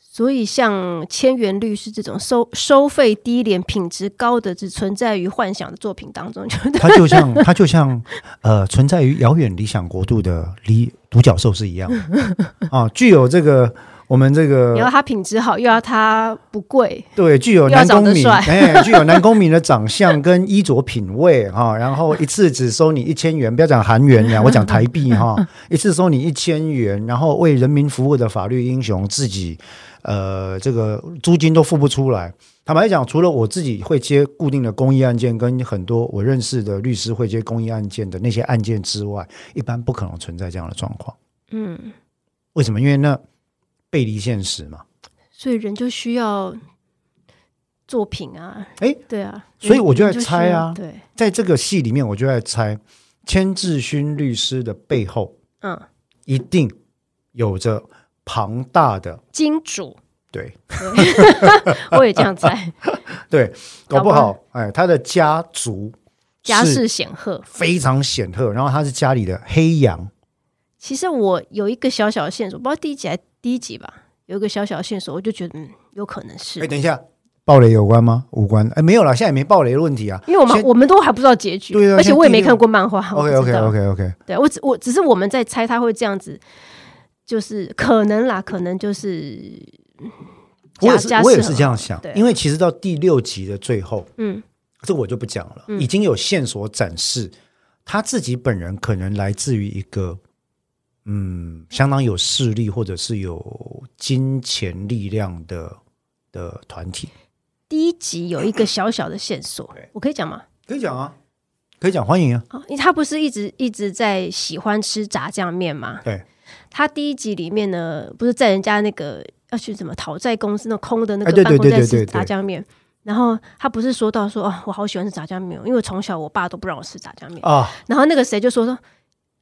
所以，像千元律师这种收收费低廉、品质高的，只存在于幻想的作品当中，(laughs) 就它就像它就像呃存在于遥远理想国度的离独角兽是一样 (laughs) 啊，具有这个我们这个你要它品质好，又要它不贵，对，具有男公民，哎，具有男公民的长相跟衣着品味哈、然后一次只收你一千元，不要讲韩元呀，我讲台币哈、一次收你一千元，然后为人民服务的法律英雄自己，呃，这个租金都付不出来。坦白讲，除了我自己会接固定的公益案件，跟很多我认识的律师会接公益案件的那些案件之外，一般不可能存在这样的状况。嗯，为什么？因为那背离现实嘛。所以人就需要作品啊，哎对啊，所以我就在猜啊要对，在这个戏里面，我就在猜千志勋律师的背后嗯，一定有着庞大的金主，对。(laughs) 我也这样猜，(laughs) 对，搞搞不不好。哎，他的家族家世显赫。非常显赫，然后他是家里的黑羊，其实我有一个小小的线索，不知道第一集还是第一集吧，有一个小小的线索，我就觉得嗯，有可能是。哎，，等一下，暴雷有关吗？无关，哎，没有了，现在也没暴雷的问题啊。因为我们我们都还不知道结局，对啊而且我也没看过漫画。OK OK OK OK，对我只我只是我们在猜他会这样子，就是可能啦，可能就是我也是我也是这样想对，因为其实到第六集的最后，嗯。这我就不讲了，已经有线索展示他自己本人可能来自于一个嗯相当有势力或者是有金钱力量的的团体，第一集有一个小小的线索，我可以讲吗？可以讲啊，可以讲，欢迎啊，啊，因为他不是一直一直在喜欢吃炸酱面吗？对，他第一集里面呢，不是在人家那个要去什么讨债公司那空的那个办公在吃对对对对。炸酱面，然后他不是说到说哦，我好喜欢吃炸酱面哦，因为从小我爸都不让我吃炸酱面，啊，然后那个谁就说说，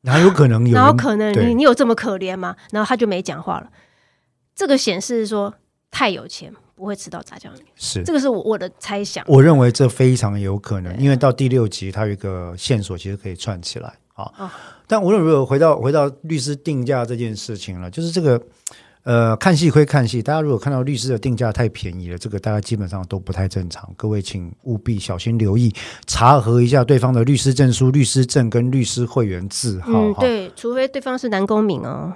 哪有可能有人？然后可能你你有这么可怜吗？然后他就没讲话了，这个显示说太有钱不会吃到炸酱面，是这个是我我的猜想。我认为这非常有可能，因为到第六集，它有一个线索，其实可以串起来啊。哦但无论如何，回到回到律师定价这件事情了，就是这个呃，看戏归看戏。大家如果看到律师的定价太便宜了，这个大家基本上都不太正常。各位请务必小心留意，查核一下对方的律师证书、律师证跟律师会员字号。嗯，对，除非对方是男公民哦。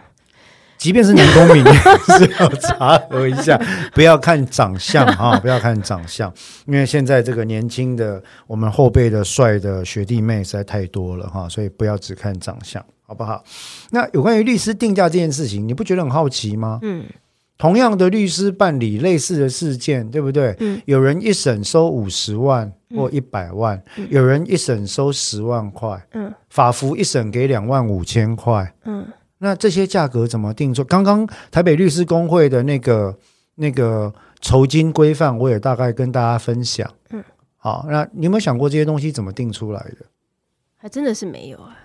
即便是男公民，也 (laughs) 是要查核一下，不要看长相哈，(laughs) 不要看长相，因为现在这个年轻的我们后辈的帅的学弟妹实在太多了哈，所以不要只看长相，好不好？那有关于律师定价这件事情，你不觉得很好奇吗？嗯同样的律师办理类似的事件，对不对？嗯有人一审收五十万或一百万，有人一审收十万块，嗯法服一审给两万五千块。嗯那这些价格怎么定出？刚刚台北律师工会的那个那个酬金规范，我也大概跟大家分享。嗯，好，那你有没有想过这些东西怎么定出来的？还真的是没有啊。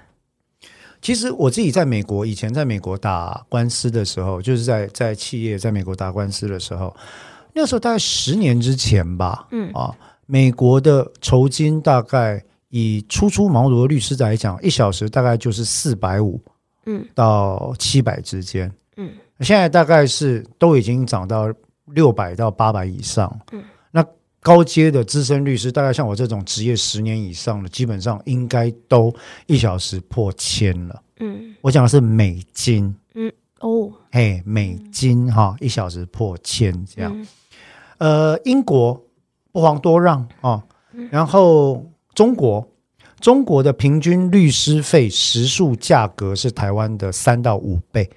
其实我自己在美国，以前在美国打官司的时候，就是在在企业在美国打官司的时候，那时候大概十年之前吧，嗯啊，美国的酬金大概以初出茅庐的律师来讲，一小时大概就是四百五嗯到七百之间。嗯现在大概是都已经涨到六百到八百以上。嗯，那高阶的资深律师，大概像我这种职业十年以上的，基本上应该都一小时破千了。嗯我讲的是美金，嗯哦，嘿，美金哈，一小时破千这样。嗯。呃，英国不遑多让啊，然后中国。中国的平均律师费时数价格是台湾的三到五倍，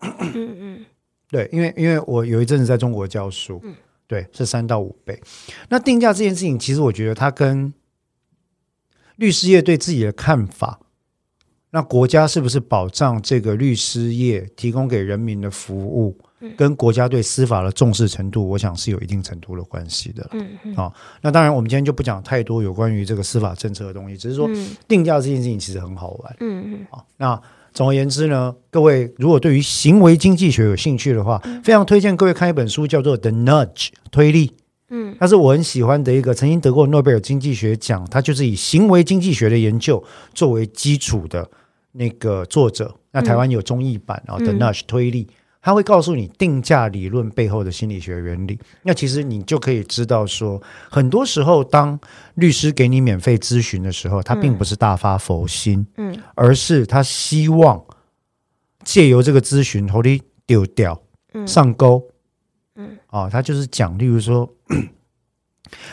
嗯嗯。对，因为因为我有一阵子在中国教书，嗯对，是三到五倍。那定价这件事情，其实我觉得它跟律师业对自己的看法，那国家是不是保障这个律师业提供给人民的服务，嗯跟国家对司法的重视程度，我想是有一定程度的关系的。嗯嗯好、那当然，我们今天就不讲太多有关于这个司法政策的东西，只是说嗯定价这件事情其实很好玩。嗯好，那总而言之呢，各位如果对于行为经济学有兴趣的话，非常推荐各位看一本书，叫做《The Nudge》推力。嗯它是我很喜欢的一个，曾经得过诺贝尔经济学奖，它就是以行为经济学的研究作为基础的那个作者。那台湾有中译版啊，嗯《The Nudge》推力。他会告诉你定价理论背后的心理学原理，那其实你就可以知道说，很多时候当律师给你免费咨询的时候，他并不是大发佛心，嗯。而是他希望借由这个咨询，头里丢掉嗯。上钩，嗯，啊，他就是讲，例如说。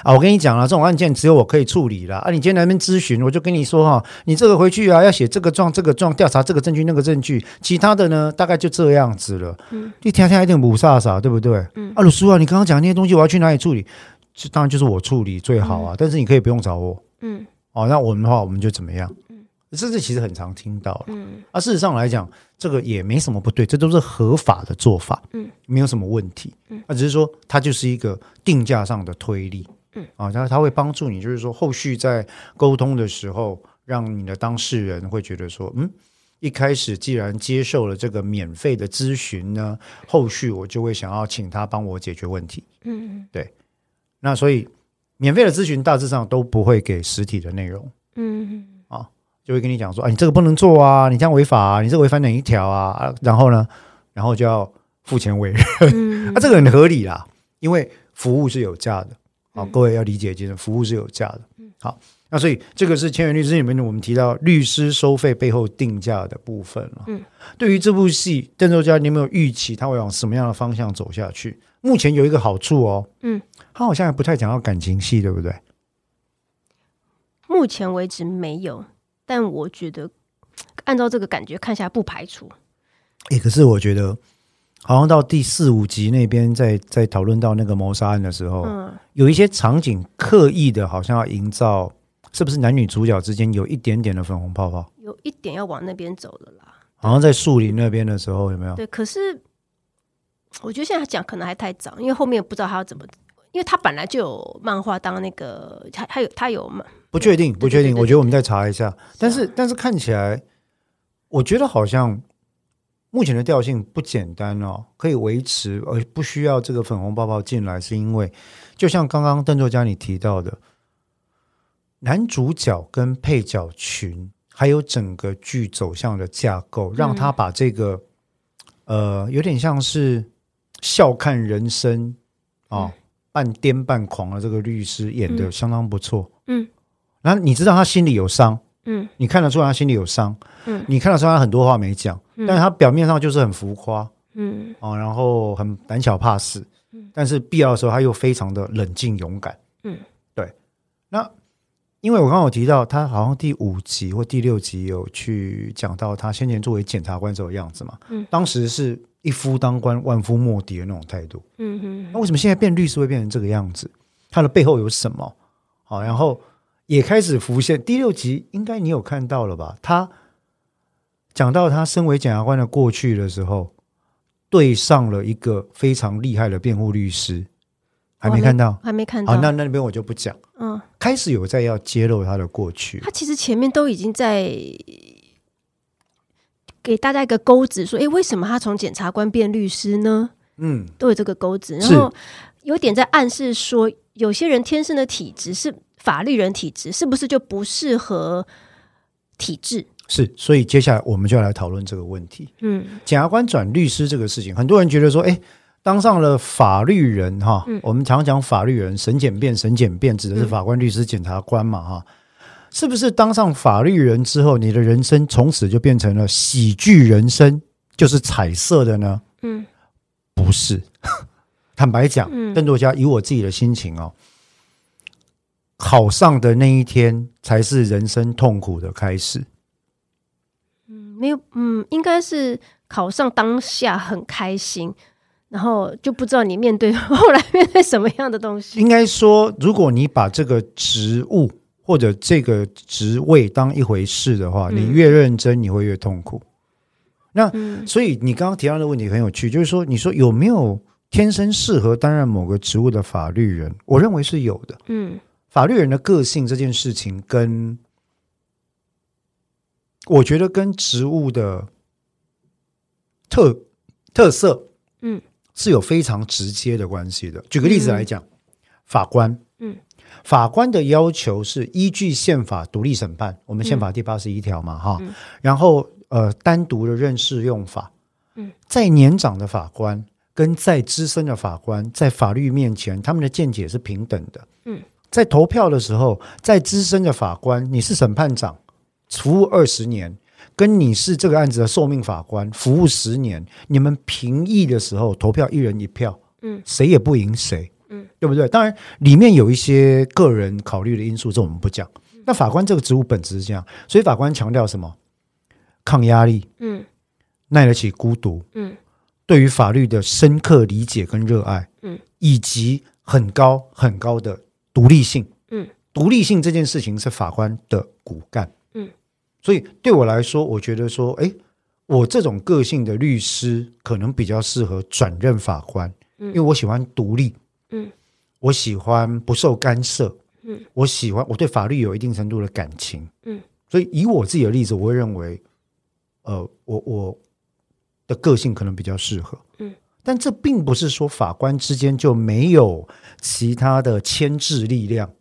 啊，我跟你讲了，这种案件只有我可以处理了。啊，你今天来那边咨询，我就跟你说哈，你这个回去啊，要写这个状、这个状，调查这个证据、那个证据，其他的呢，大概就这样子了。嗯，你天天一定不飒飒，对不对？嗯啊，鲁叔啊，你刚刚讲那些东西，我要去哪里处理？这当然就是我处理最好啊，但是你可以不用找我。嗯哦，那我们的话，我们就怎么样？这是其实很常听到了。嗯啊，事实上来讲，这个也没什么不对，这都是合法的做法，嗯，没有什么问题。嗯，那只是说它就是一个定价上的推力。嗯，啊，它它会帮助你，就是说后续在沟通的时候，让你的当事人会觉得说，嗯。一开始既然接受了这个免费的咨询呢，后续我就会想要请他帮我解决问题。嗯对那所以免费的咨询大致上都不会给实体的内容，嗯就会跟你讲说，啊，你这个不能做啊，你这样违法啊，你这违反哪一条啊？啊，然后呢，然后就要付钱委任，嗯 (laughs) 啊，这个很合理啦，因为服务是有价的，好、嗯各位要理解就是，服务是有价的。好，那所以这个是千元律师里面我们提到律师收费背后定价的部分了。嗯，对于这部戏，邓作家，你有没有预期他会往什么样的方向走下去？目前有一个好处哦，嗯，他好像还不太讲到感情戏，对不对？目前为止没有，但我觉得按照这个感觉看下来，不排除。诶，可是我觉得，好像到第四五集那边，在在讨论到那个谋杀案的时候，嗯有一些场景刻意的，好像要营造，是不是男女主角之间有一点点的粉红泡泡？有一点要往那边走了啦。好像在树林那边的时候，有没有？对，可是我觉得现在讲可能还太早，因为后面不知道他要怎么，因为他本来就有漫画当那个，他他有他有漫，不确定，不确定。我觉得我们再查一下。但是啊，但是看起来，我觉得好像目前的调性不简单哦，可以维持而不需要这个粉红泡泡进来，是因为就像刚刚邓作家你提到的，男主角跟配角群，还有整个剧走向的架构，让他把这个、呃，有点像是笑看人生啊、半癫半狂的这个律师演的嗯。相当不错。嗯。然后你知道他心里有伤，嗯。你看得出来他心里有伤，嗯。你看得出来他很多话没讲，嗯。但是他表面上就是很浮夸。嗯。啊，然后很胆小怕事，嗯。但是必要的时候他又非常的冷静勇敢，嗯，对。那因为我刚刚有提到，他好像第五集或第六集有去讲到他先前作为检察官时候的样子嘛，嗯，当时是一夫当关万夫莫敌的那种态度，嗯嗯那为什么现在变律师会变成这个样子？他的背后有什么？好，然后也开始浮现。第六集应该你有看到了吧？他讲到他身为检察官的过去的时候，对上了一个非常厉害的辩护律师，还没看到。还没看到。好，那那边我就不讲。嗯，开始有在要揭露他的过去他，其实前面都已经在给大家一个钩子，说，诶，为什么他从检察官变律师呢？嗯，都有这个钩子，然是后有点在暗示说，有些人天生的体质是法律人体质，是不是就不适合体制？是。所以接下来我们就要来讨论这个问题。嗯检察官转律师这个事情，很多人觉得说，哎，当上了法律人哈，嗯我们常讲法律人，审检辩，审检辩指的是嗯法官、律师、检察官嘛哈，是不是当上法律人之后，你的人生从此就变成了喜剧人生，就是彩色的呢？嗯不是，(laughs) 坦白讲，嗯邓作家以我自己的心情哦，考上的那一天才是人生痛苦的开始。嗯，没有，嗯，应该是考上当下很开心，然后就不知道你面对 (laughs) 后来面对什么样的东西。应该说，如果你把这个职务或者这个职位当一回事的话，嗯你越认真，你会越痛苦。那嗯所以你刚刚提到的问题很有趣，就是说，你说有没有天生适合担任某个职务的法律人？我认为是有的。嗯法律人的个性这件事情跟，我觉得跟职务的特特色，嗯，是有非常直接的关系的。举个例子来讲，法官，嗯，法官的要求是依据宪法独立审判，我们宪法第八十一条嘛，哈、嗯。然后呃，单独的认识用法，嗯，在年长的法官跟在资深的法官，在法律面前，他们的见解是平等的，嗯，在投票的时候，在资深的法官，你是审判长，服务二十年。跟你是这个案子的受命法官，服务十年，你们评议的时候投票一人一票，嗯，谁也不赢谁，嗯，对不对？当然里面有一些个人考虑的因素，这我们不讲。那法官这个职务本质是这样，所以法官强调什么？抗压力，嗯。耐得起孤独，嗯。对于法律的深刻理解跟热爱，嗯，以及很高很高的独立性，嗯，独立性这件事情是法官的骨干，嗯，所以对我来说，我觉得说，哎，我这种个性的律师可能比较适合转任法官，因为我喜欢独立，嗯，我喜欢不受干涉，嗯，我喜欢我对法律有一定程度的感情，嗯，所以以我自己的例子，我会认为，呃，我我的个性可能比较适合，嗯，但这并不是说法官之间就没有其他的牵制力量，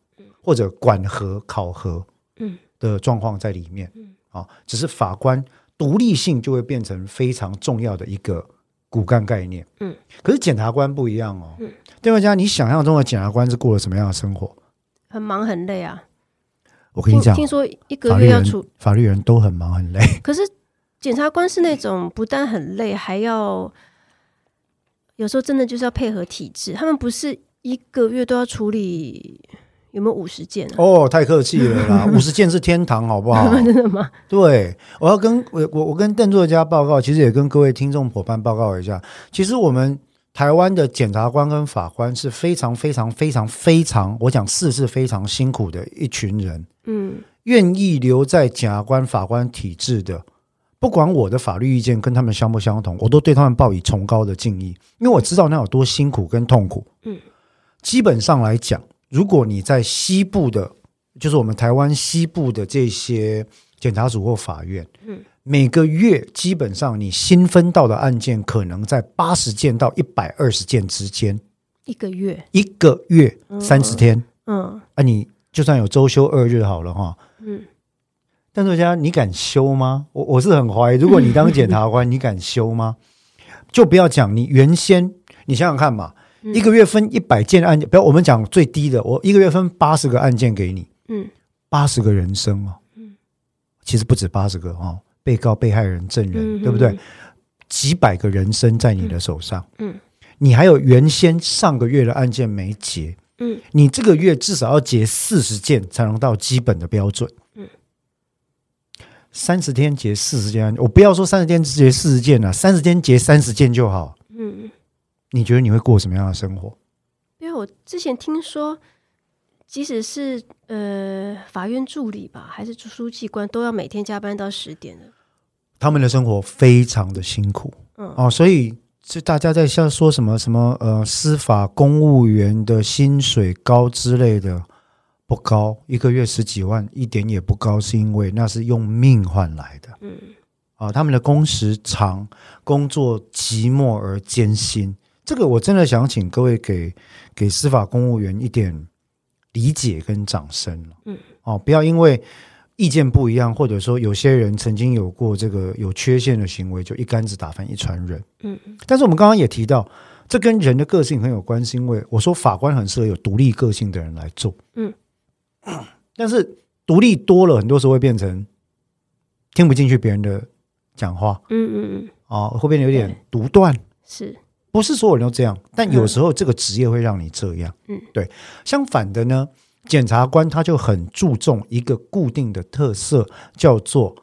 或者管和考核，嗯。的状况在里面，嗯。啊，只是法官独立性就会变成非常重要的一个骨干概念，嗯，可是检察官不一样哦，嗯，邓伟家，你想象中的检察官是过了什么样的生活？很忙很累啊。我跟你讲，听听说一个月要处，法律人都很忙很累，(laughs) 可是检察官是那种不但很累，还要有时候真的就是要配合体制。他们不是一个月都要处理有没有五十件啊？哦，太客气了啦，(laughs) 五十件是天堂，好不好？(laughs) 真的吗？对，我要跟我我我跟邓作家报告，其实也跟各位听众伙伴报告一下，其实我们台湾的检察官跟法官是非常非常非常非常，我讲是是非常辛苦的一群人，嗯愿意留在检察官、法官体制的，不管我的法律意见跟他们相不相同，我都对他们报以崇高的敬意，因为我知道那有多辛苦跟痛苦。嗯，基本上来讲，如果你在西部的，就是我们台湾西部的这些检察署或法院，嗯，每个月基本上你新分到的案件可能在八十件到一百二十件之间，一个月，一个月三十天，嗯。啊，你就算有周休二日好了哈。嗯，邓作家，你敢休吗？我我是很怀疑，如果你当检察官，(laughs) 你敢休吗？就不要讲你原先，你想想看嘛，嗯。一个月分一百件案件，不要我们讲最低的，我一个月分八十个案件给你，嗯。八十个人生哦，嗯。其实不止八十个哦，被告、被害人、证人，嗯对不对？几百个人生在你的手上，嗯你还有原先上个月的案件没结，嗯。你这个月至少要结四十件才能到基本的标准。嗯，三十天结四十件案件，我不要说三十天结四十件了、三十天结三十件就好。嗯。你觉得你会过什么样的生活？因为我之前听说，即使是呃法院助理吧，还是书记官，都要每天加班到十点的。他们的生活非常的辛苦嗯哦，所以是大家在像说什么什么呃司法公务员的薪水高之类的不高，一个月十几万一点也不高，是因为那是用命换来的。嗯啊，他们的工时长，工作寂寞而艰辛。这个我真的想请各位给给司法公务员一点理解跟掌声。嗯，哦，不要因为意见不一样，或者说有些人曾经有过这个有缺陷的行为，就一竿子打翻一船人。嗯但是我们刚刚也提到，这跟人的个性很有关系，因为我说法官很适合有独立个性的人来做。嗯，(clears throat) 但是独立多了，很多时候会变成听不进去别人的讲话。嗯嗯嗯，啊、会变得有点对独断。是不是所有人都这样，但有时候这个职业会让你这样。嗯，对。相反的呢，检察官他就很注重一个固定的特色，叫做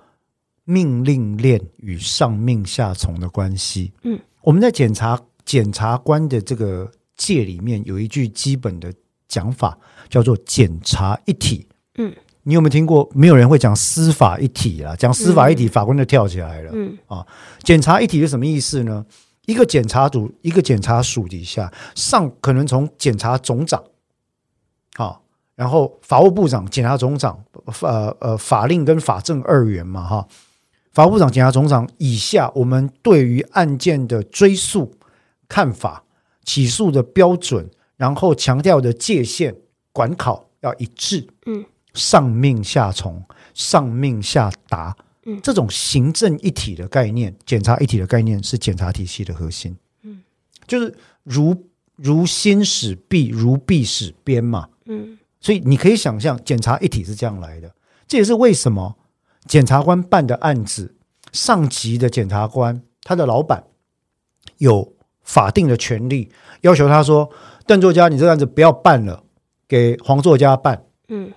命令链与上命下从的关系。嗯，我们在检察检察官的这个界里面有一句基本的讲法，叫做检察一体。嗯你有没有听过？没有人会讲司法一体啦，讲司法一体，法官就跳起来了。嗯啊检察一体是什么意思呢？一个检察组，一个检察署底下，上可能从检察总长，好、然后法务部长、检察总长，呃呃，法令跟法政二元嘛，哈，法务部长、检察总长以下，我们对于案件的追诉看法、起诉的标准，然后强调的界限、管考要一致，嗯上命下从，上命下达。嗯这种行政一体的概念、检察一体的概念是检察体系的核心。嗯，就是如如心使弊，如弊使编嘛。嗯所以你可以想象，检察一体是这样来的。这也是为什么检察官办的案子，上级的检察官他的老板有法定的权利，要求他说：“邓作家，你这个案子不要办了，给黄作家办。”嗯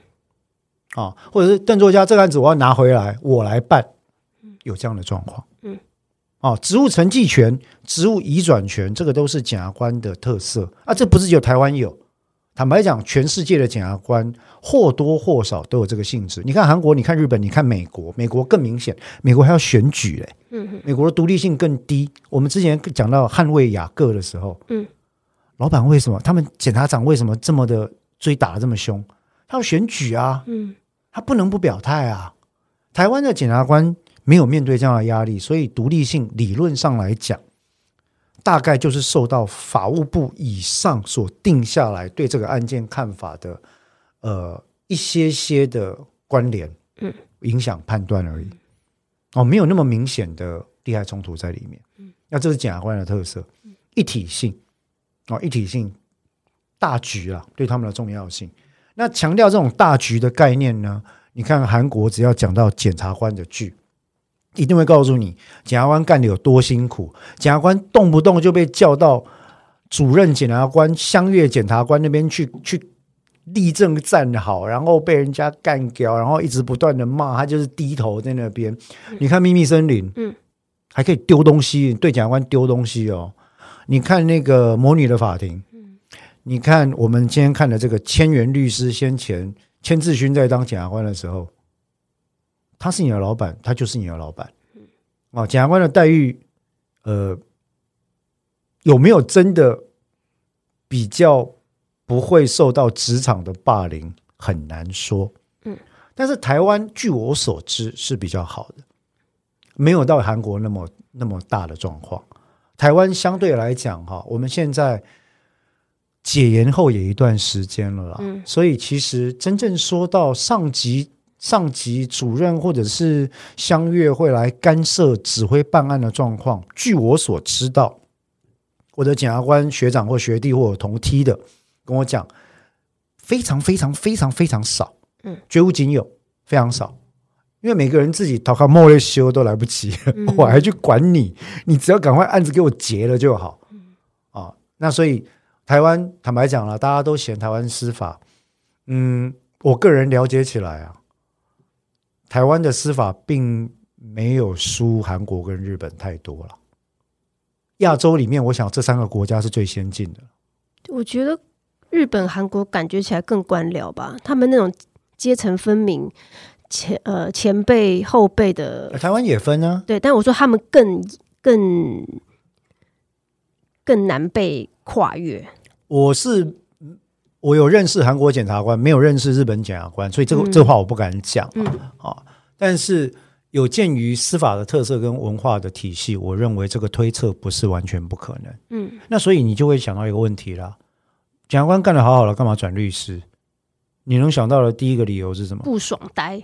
啊，或者是邓作家这个案子我要拿回来，我来办，有这样的状况。嗯，啊，职务承继权、职务移转权，这个都是检察官的特色啊，这不是只有台湾有，坦白讲，全世界的检察官或多或少都有这个性质。你看韩国，你看日本，你看美国，美国更明显，美国还要选举嘞。嗯美国的独立性更低。我们之前讲到捍卫雅各的时候，嗯，老板为什么他们检察长为什么这么的追打的这么凶？他要选举啊，嗯他不能不表态啊。台湾的检察官没有面对这样的压力，所以独立性理论上来讲，大概就是受到法务部以上所定下来对这个案件看法的呃一些些的关联，嗯，影响判断而已。哦，没有那么明显的利害冲突在里面。嗯，那这是检察官的特色，一体性哦，一体性大局啊，对他们的重要性。那强调这种大局的概念呢？你看韩国，只要讲到检察官的剧，一定会告诉你检察官干的有多辛苦。检察官动不动就被叫到主任检察官、相越检察官那边去去立正站好，然后被人家干掉，然后一直不断的骂他，就是低头在那边。你看《秘密森林》，嗯，还可以丢东西，对检察官丢东西哦。你看那个《魔女的法庭》，你看我们今天看的这个千元律师先前。千志勋在当检察官的时候，他是你的老板，他就是你的老板。哦，检察官的待遇，呃，有没有真的比较不会受到职场的霸凌，很难说。嗯，但是台湾据我所知是比较好的，没有到韩国那么那么大的状况。台湾相对来讲，哈，我们现在。解严后也一段时间了啦，嗯所以其实真正说到上级、上级主任或者是相约会来干涉、指挥办案的状况，据我所知道，我的检察官学长或学弟或者同梯的跟我讲，非常非常非常非常少，嗯，绝无仅有，非常少。因为每个人自己逃开莫雷修都来不及，嗯 (laughs) 我还去管你，你只要赶快案子给我结了就好。啊，那所以。台湾坦白讲了，大家都嫌台湾司法，嗯，我个人了解起来啊，台湾的司法并没有输韩国跟日本太多了。亚洲里面，我想这三个国家是最先进的。我觉得日本、韩国感觉起来更官僚吧，他们那种阶层分明，前呃前辈后辈的，台湾也分啊。对，但我说他们更更更难被跨越。我是我有认识韩国检察官，没有认识日本检察官，所以这个、嗯这话我不敢讲嗯啊。但是有鉴于司法的特色跟文化的体系，我认为这个推测不是完全不可能。嗯，那所以你就会想到一个问题啦：检察官干得好好了，干嘛转律师？你能想到的第一个理由是什么？不爽呆，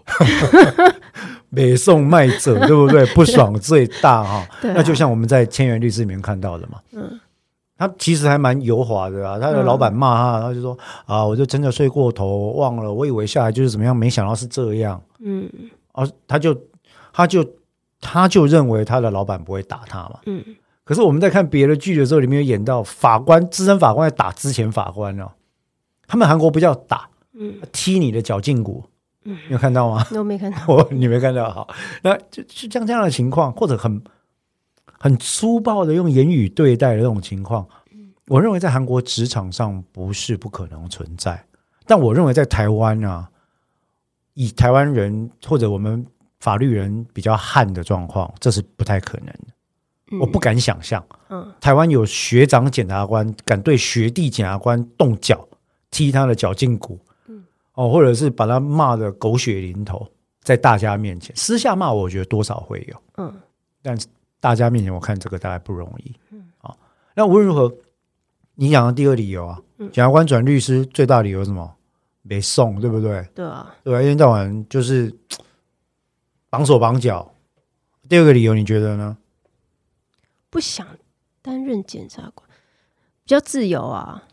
(laughs) 北宋卖者，对不对？不爽最大哈。(laughs) 那就像我们在千元律师里面看到的嘛。嗯他其实还蛮油滑的啊，他的老板骂他，他就说啊，我就真的睡过头，忘了，我以为下来就是怎么样，没想到是这样。嗯哦、他就他就他就认为他的老板不会打他嘛。嗯可是我们在看别的剧的时候，里面有演到法官资深法官在打之前法官哦，他们韩国不叫打，嗯踢你的脚胫骨，嗯，你有看到吗？(laughs) 我没看到。(laughs) 我你没看到好，那就就像这样的情况，或者很很粗暴的用言语对待的这种情况，我认为在韩国职场上不是不可能存在，但我认为在台湾啊，以台湾人或者我们法律人比较悍的状况，这是不太可能的。嗯。我不敢想象，嗯。台湾有学长检察官敢对学弟检察官动脚，踢他的脚胫骨，嗯。哦，或者是把他骂的狗血淋头，在大家面前私下骂，我觉得多少会有，嗯。但是大家面前我看这个大概不容易，嗯，啊，那无论如何，你讲的第二理由啊，嗯检察官转律师最大理由是什么？没送，对不对？对啊，对啊？一天到晚就是 (tsk) 绑手绑脚。第二个理由你觉得呢？不想担任检察官，比较自由啊。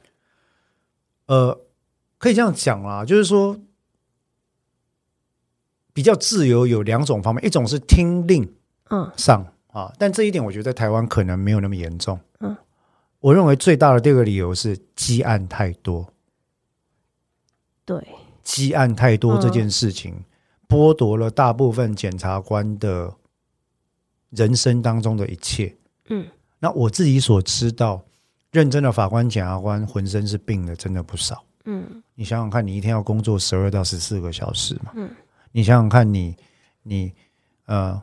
呃，可以这样讲啦，就是说比较自由有两种方面，一种是听令嗯上啊，但这一点我觉得在台湾可能没有那么严重。嗯，我认为最大的第二个理由是积案太多，对，积案太多嗯这件事情剥夺了大部分检察官的人生当中的一切。嗯那我自己所知道，认真的法官、检察官浑身是病的，真的不少。嗯你想想看，你一天要工作十二到十四个小时嘛？嗯，你想想看你，你呃，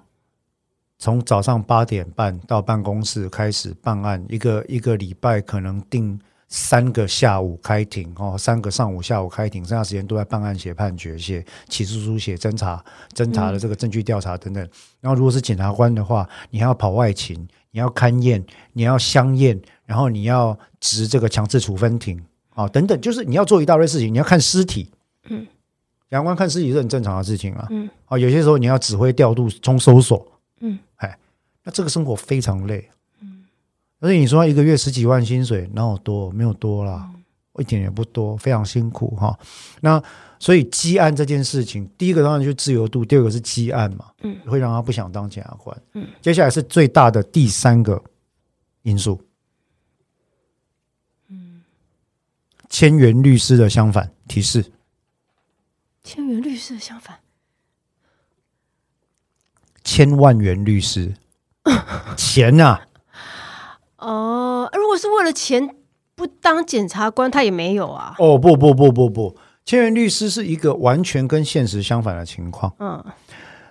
从早上八点半到办公室开始办案，一个一个礼拜可能定三个下午开庭哦，三个上午下午开庭，剩下时间都在办案、写判决、写起诉书、写侦查、侦查的这个证据调查等等。然后如果是检察官的话，你还要跑外勤，你要勘验，你要相验，然后你要执这个强制处分庭。啊，等等，就是你要做一大堆事情，你要看尸体，嗯，检察官看尸体是很正常的事情啊，嗯，啊，有些时候你要指挥调度、冲搜索，嗯，哎，那这个生活非常累，嗯，而且你说一个月十几万薪水，哪有多？没有多啦，一点也不多，非常辛苦哈。那所以积案这件事情，第一个当然就是自由度，第二个是积案嘛，嗯，会让他不想当检察官，嗯，接下来是最大的第三个因素。嗯。千元律师的相反提示，千元律师的相反，千万元律师，钱呐、哦、如果是为了钱不当检察官，他也没有啊。哦不不不不不，千元律师是一个完全跟现实相反的情况。嗯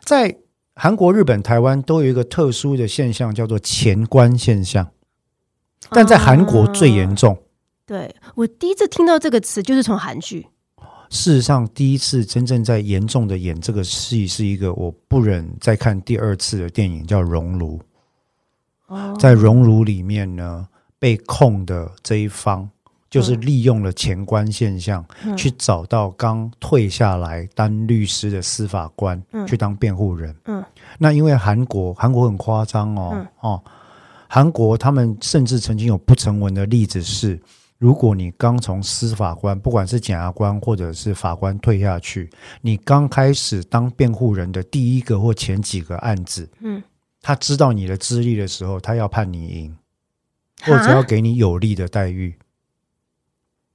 在韩国、日本、台湾都有一个特殊的现象，叫做钱官现象，但在韩国最严重。对我第一次听到这个词，就是从韩剧。事实上，第一次真正在严重的演这个戏，是一个我不忍再看第二次的电影，叫《熔炉》。哦，在熔炉里面呢，被控的这一方就是利用了钱官现象，嗯去找到刚退下来当律师的司法官，嗯去当辩护人。嗯那因为韩国，韩国很夸张哦、嗯哦，韩国他们甚至曾经有不成文的例子是。如果你刚从司法官，不管是检察官或者是法官退下去，你刚开始当辩护人的第一个或前几个案子，嗯，他知道你的资历的时候，他要判你赢，或者要哈给你有利的待遇，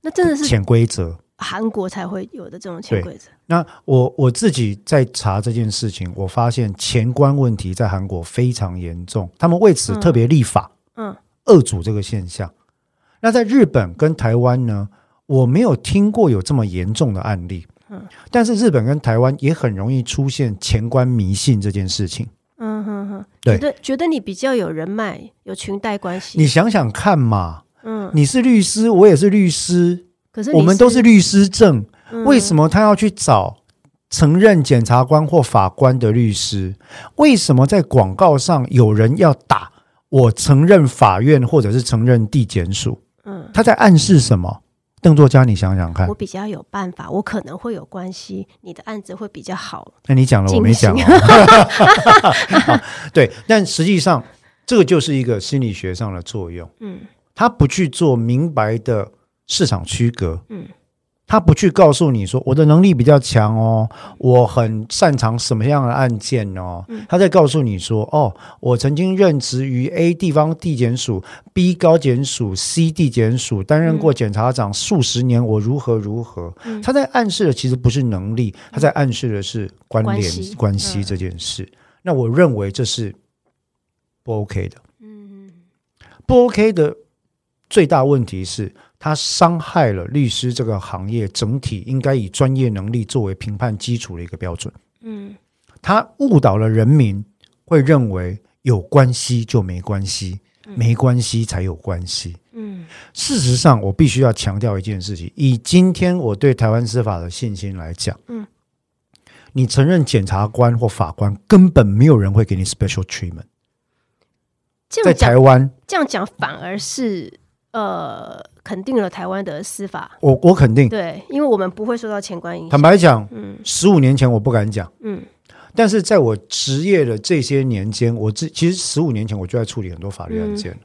那真的是潜规则。韩国才会有的这种潜规则。那我我自己在查这件事情，我发现钱官问题在韩国非常严重，他们为此特别立法，嗯遏阻这个现象。那在日本跟台湾呢，我没有听过有这么严重的案例。嗯，但是日本跟台湾也很容易出现钱官迷信这件事情。嗯哼哼，对觉得觉得你比较有人脉，有裙带关系。你想想看嘛，嗯，你是律师，我也是律师，可是我们都是律师证，为什么？么他要去找承认检察官或法官的律师？为什么在广告上有人要打我承认法院或者是承认地检署？嗯，他在暗示什么？邓作家，你想想看我。比较有办法，我可能会有关系，你的案子会比较好。那你讲了，我没讲 (laughs) 对，但实际上这个就是一个心理学上的作用。嗯他不去做明白的市场区隔，嗯他不去告诉你说我的能力比较强哦，我很擅长什么样的案件哦，嗯。他在告诉你说哦，我曾经任职于 A 地方地检署、B 高检署、C 地检署，担任过检察长数十年，我如何如何。嗯。他在暗示的其实不是能力，他在暗示的是关联关系。这件事。那我认为这是不 OK 的。嗯。不 OK 的最大问题是，它伤害了律师这个行业整体应该以专业能力作为评判基础的一个标准。嗯它误导了人民，会认为有关系就没关系，没关系才有关系。嗯事实上，我必须要强调一件事情：以今天我对台湾司法的信心来讲，嗯，你承认检察官或法官，根本没有人会给你 special treatment。在台湾，这样讲反而是呃肯定了台湾的司法，我我肯定，对，因为我们不会受到前观影响。坦白讲，嗯十五年前我不敢讲，嗯但是在我职业的这些年间，我这其实十五年前我就在处理很多法律案件。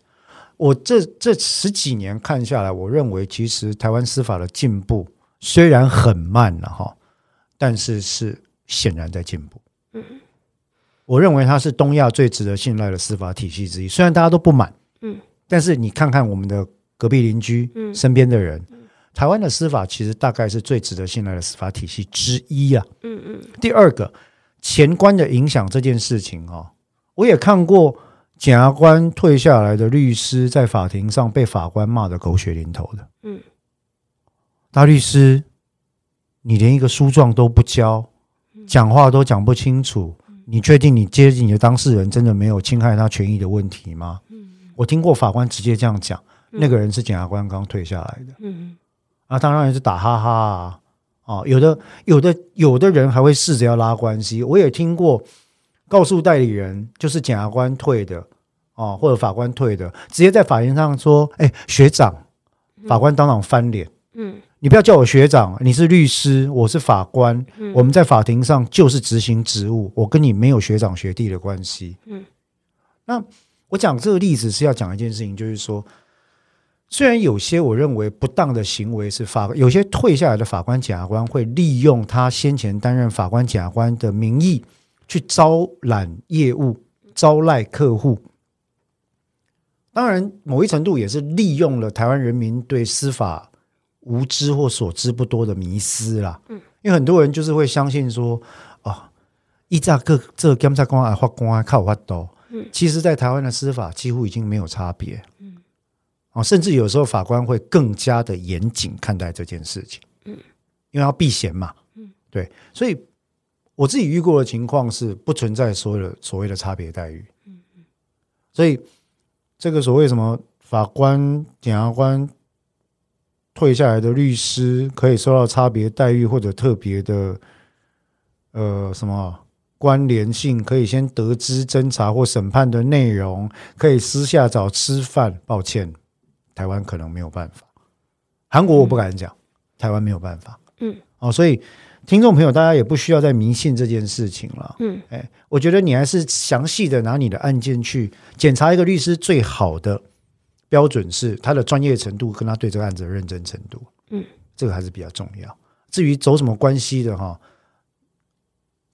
我这这十几年看下来，我认为其实台湾司法的进步虽然很慢了哈，但是是显然在进步。嗯我认为它是东亚最值得信赖的司法体系之一。虽然大家都不满，嗯，但是你看看我们的隔壁邻居、嗯。身边的人，台湾的司法其实大概是最值得信赖的司法体系之一啊。嗯嗯。第二个，前官的影响这件事情哦，我也看过检察官退下来的律师在法庭上被法官骂的狗血淋头的。嗯，大律师，你连一个书状都不交，讲话都讲不清楚，你确定你接近你的当事人真的没有侵害他权益的问题吗？我听过法官直接这样讲，那个人是检察官刚退下来的，嗯。啊，当然是打哈哈啊，啊，有的有的有的人还会试着要拉关系，我也听过告诉代理人就是检察官退的哦、或者法官退的，直接在法庭上说，哎，学长，法官当场翻脸。嗯。你不要叫我学长，你是律师，我是法官，嗯。我们在法庭上就是执行职务，我跟你没有学长学弟的关系。嗯，那我讲这个例子是要讲一件事情，就是说，虽然有些我认为不当的行为是法，有些退下来的法官、检察官会利用他先前担任法官、检察官的名义去招揽业务、招揽客户。当然，某一程度也是利用了台湾人民对司法无知或所知不多的迷思啦。嗯，因为很多人就是会相信说，啊，依照各这个检察官啊、法官啊靠法度。嗯，其实，在台湾的司法几乎已经没有差别。嗯，啊，甚至有时候法官会更加的严谨看待这件事情。嗯，因为要避嫌嘛。嗯，对，所以我自己遇过的情况是不存在所有的所谓的差别待遇。嗯所以这个所谓什么法官、检察官退下来的律师可以受到差别待遇或者特别的呃什么关联性，可以先得知侦查或审判的内容，可以私下找吃饭。抱歉，台湾可能没有办法。韩国我不敢讲，台湾没有办法。嗯，哦，所以听众朋友，大家也不需要再迷信这件事情了。嗯，哎，我觉得你还是详细的拿你的案件去检查一个律师最好的标准是他的专业程度跟他对这个案子的认真程度。嗯，这个还是比较重要。至于走什么关系的哈，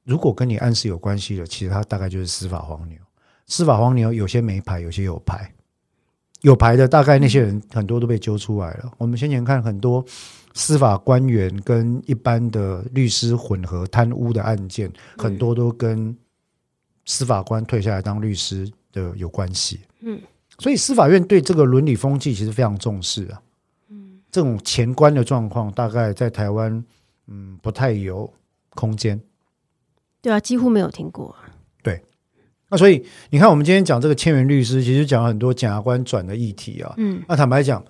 如果跟你案是有关系的，其实他大概就是司法黄牛。司法黄牛有些没牌，有些有牌。有牌的大概那些人很多都被揪出来了。我们先前看很多司法官员跟一般的律师混合贪污的案件，很多都跟司法官退下来当律师的有关系。嗯，所以司法院对这个伦理风气其实非常重视啊。嗯，这种前官的状况，大概在台湾嗯不太有空间。对啊，几乎没有听过。那所以你看，我们今天讲这个千元律师，其实讲了很多检察官转的议题啊。嗯。那坦白讲，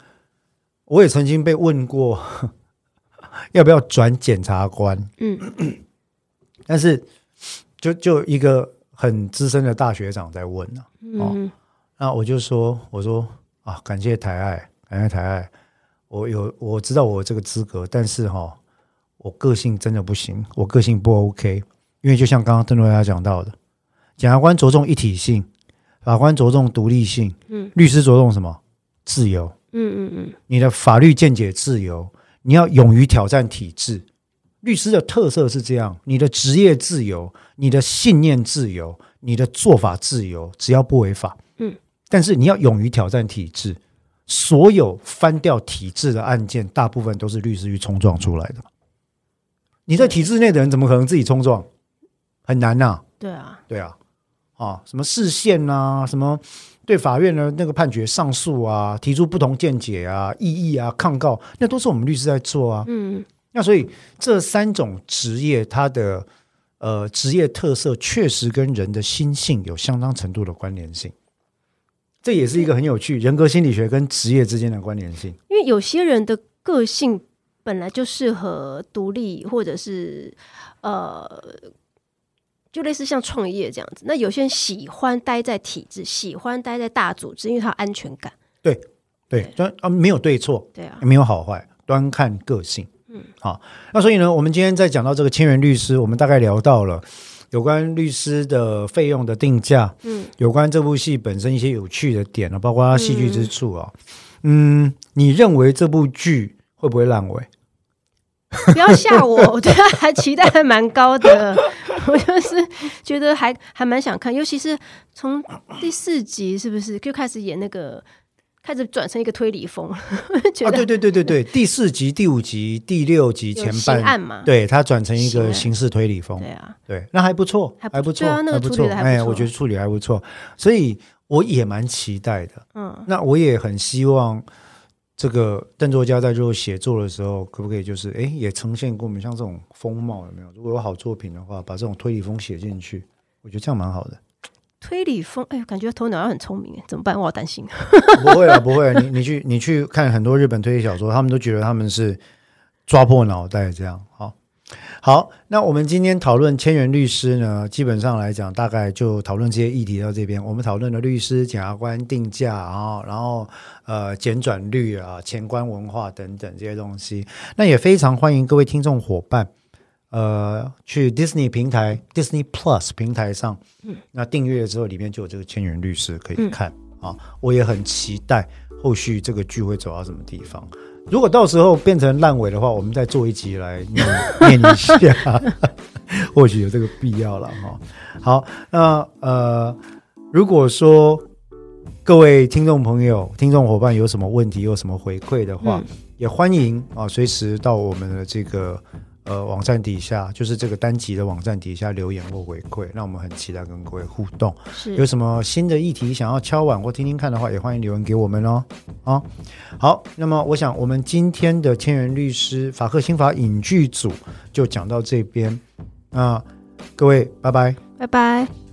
我也曾经被问过 (laughs) 要不要转检察官，嗯。(clears throat) 但是就就一个很资深的大学长在问啊，嗯。那我就说，我说啊，感谢台爱，感谢台爱，我有我知道我有这个资格，但是哈、我个性真的不行，我个性不 OK，因为就像刚刚邓若亚讲到的，检察官着重一体性，法官着重独立性，嗯，律师着重什么？自由，嗯嗯嗯你的法律见解自由，你要勇于挑战体制。律师的特色是这样：你的职业自由，你的信念自由，你的做法自由，只要不违法。嗯，但是你要勇于挑战体制。所有翻掉体制的案件，大部分都是律师去冲撞出来的。你在体制内的人，怎么可能自己冲撞？很难呐、对啊，对啊，啊，什么视线啊，什么对法院的那个判决上诉啊，提出不同见解啊、异议啊、抗告，那都是我们律师在做啊。嗯那所以这三种职业，它的呃职业特色确实跟人的心性有相当程度的关联性。这也是一个很有趣人格心理学跟职业之间的关联性。因为有些人的个性本来就适合独立，或者是呃，就类似像创业这样子。那有些人喜欢待在体制，喜欢待在大组织，因为他有安全感。对对，端啊没有对错，对啊，没有好坏，端看个性。嗯，好，那所以呢，我们今天在讲到这个千元律师，我们大概聊到了有关律师的费用的定价，嗯，有关这部戏本身一些有趣的点呢，包括它戏剧之处啊。嗯，你认为这部剧会不会烂尾？(laughs) 不要吓我，(laughs) 我对他还期待还蛮高的。(laughs) 我就是觉得还还蛮想看，尤其是从第四集是不是就开始演那个，开始转成一个推理风，觉啊，对对对对对，第四集、第五集、第六集前半，嘛？对他转成一个刑事推理风，对啊，对，那还不错，还不错，对啊那个还不错，哎，处理的还不错。我觉得处理还不错，所以我也蛮期待的。嗯。那我也很希望这个邓作家在做写作的时候，可不可以就是哎，也呈现给我们像这种风貌有没有？如果有好作品的话，把这种推理风写进去，我觉得这样蛮好的。推理风，哎，感觉头脑要很聪明，哎，怎么办？我好担心。不会啊，不会。你你去你去看很多日本推理小说，他们都觉得他们是抓破脑袋这样。好，好，那我们今天讨论千元律师呢，基本上来讲，大概就讨论这些议题到这边。我们讨论了律师、检察官定价啊，然后呃，简转率啊，前官文化等等这些东西。那也非常欢迎各位听众伙伴。呃，去 Disney 平台、Disney Plus 平台上，那订阅了之后，里面就有这个千元律师可以看啊。我也很期待后续这个剧会走到什么地方。如果到时候变成烂尾的话，我们再做一集来念 (laughs) 念一下，(laughs) 或许有这个必要了哈。好，那呃，如果说各位听众朋友、听众伙伴有什么问题、有什么回馈的话，也欢迎啊，随时到我们的这个。呃，网站底下就是这个单集的网站底下留言或回馈，让我们很期待跟各位互动。是有什么新的议题想要敲碗或听听看的话，也欢迎留言给我们哦。啊，好，那么我想我们今天的千元律师法克新法影剧组就讲到这边啊，各位拜拜，拜拜。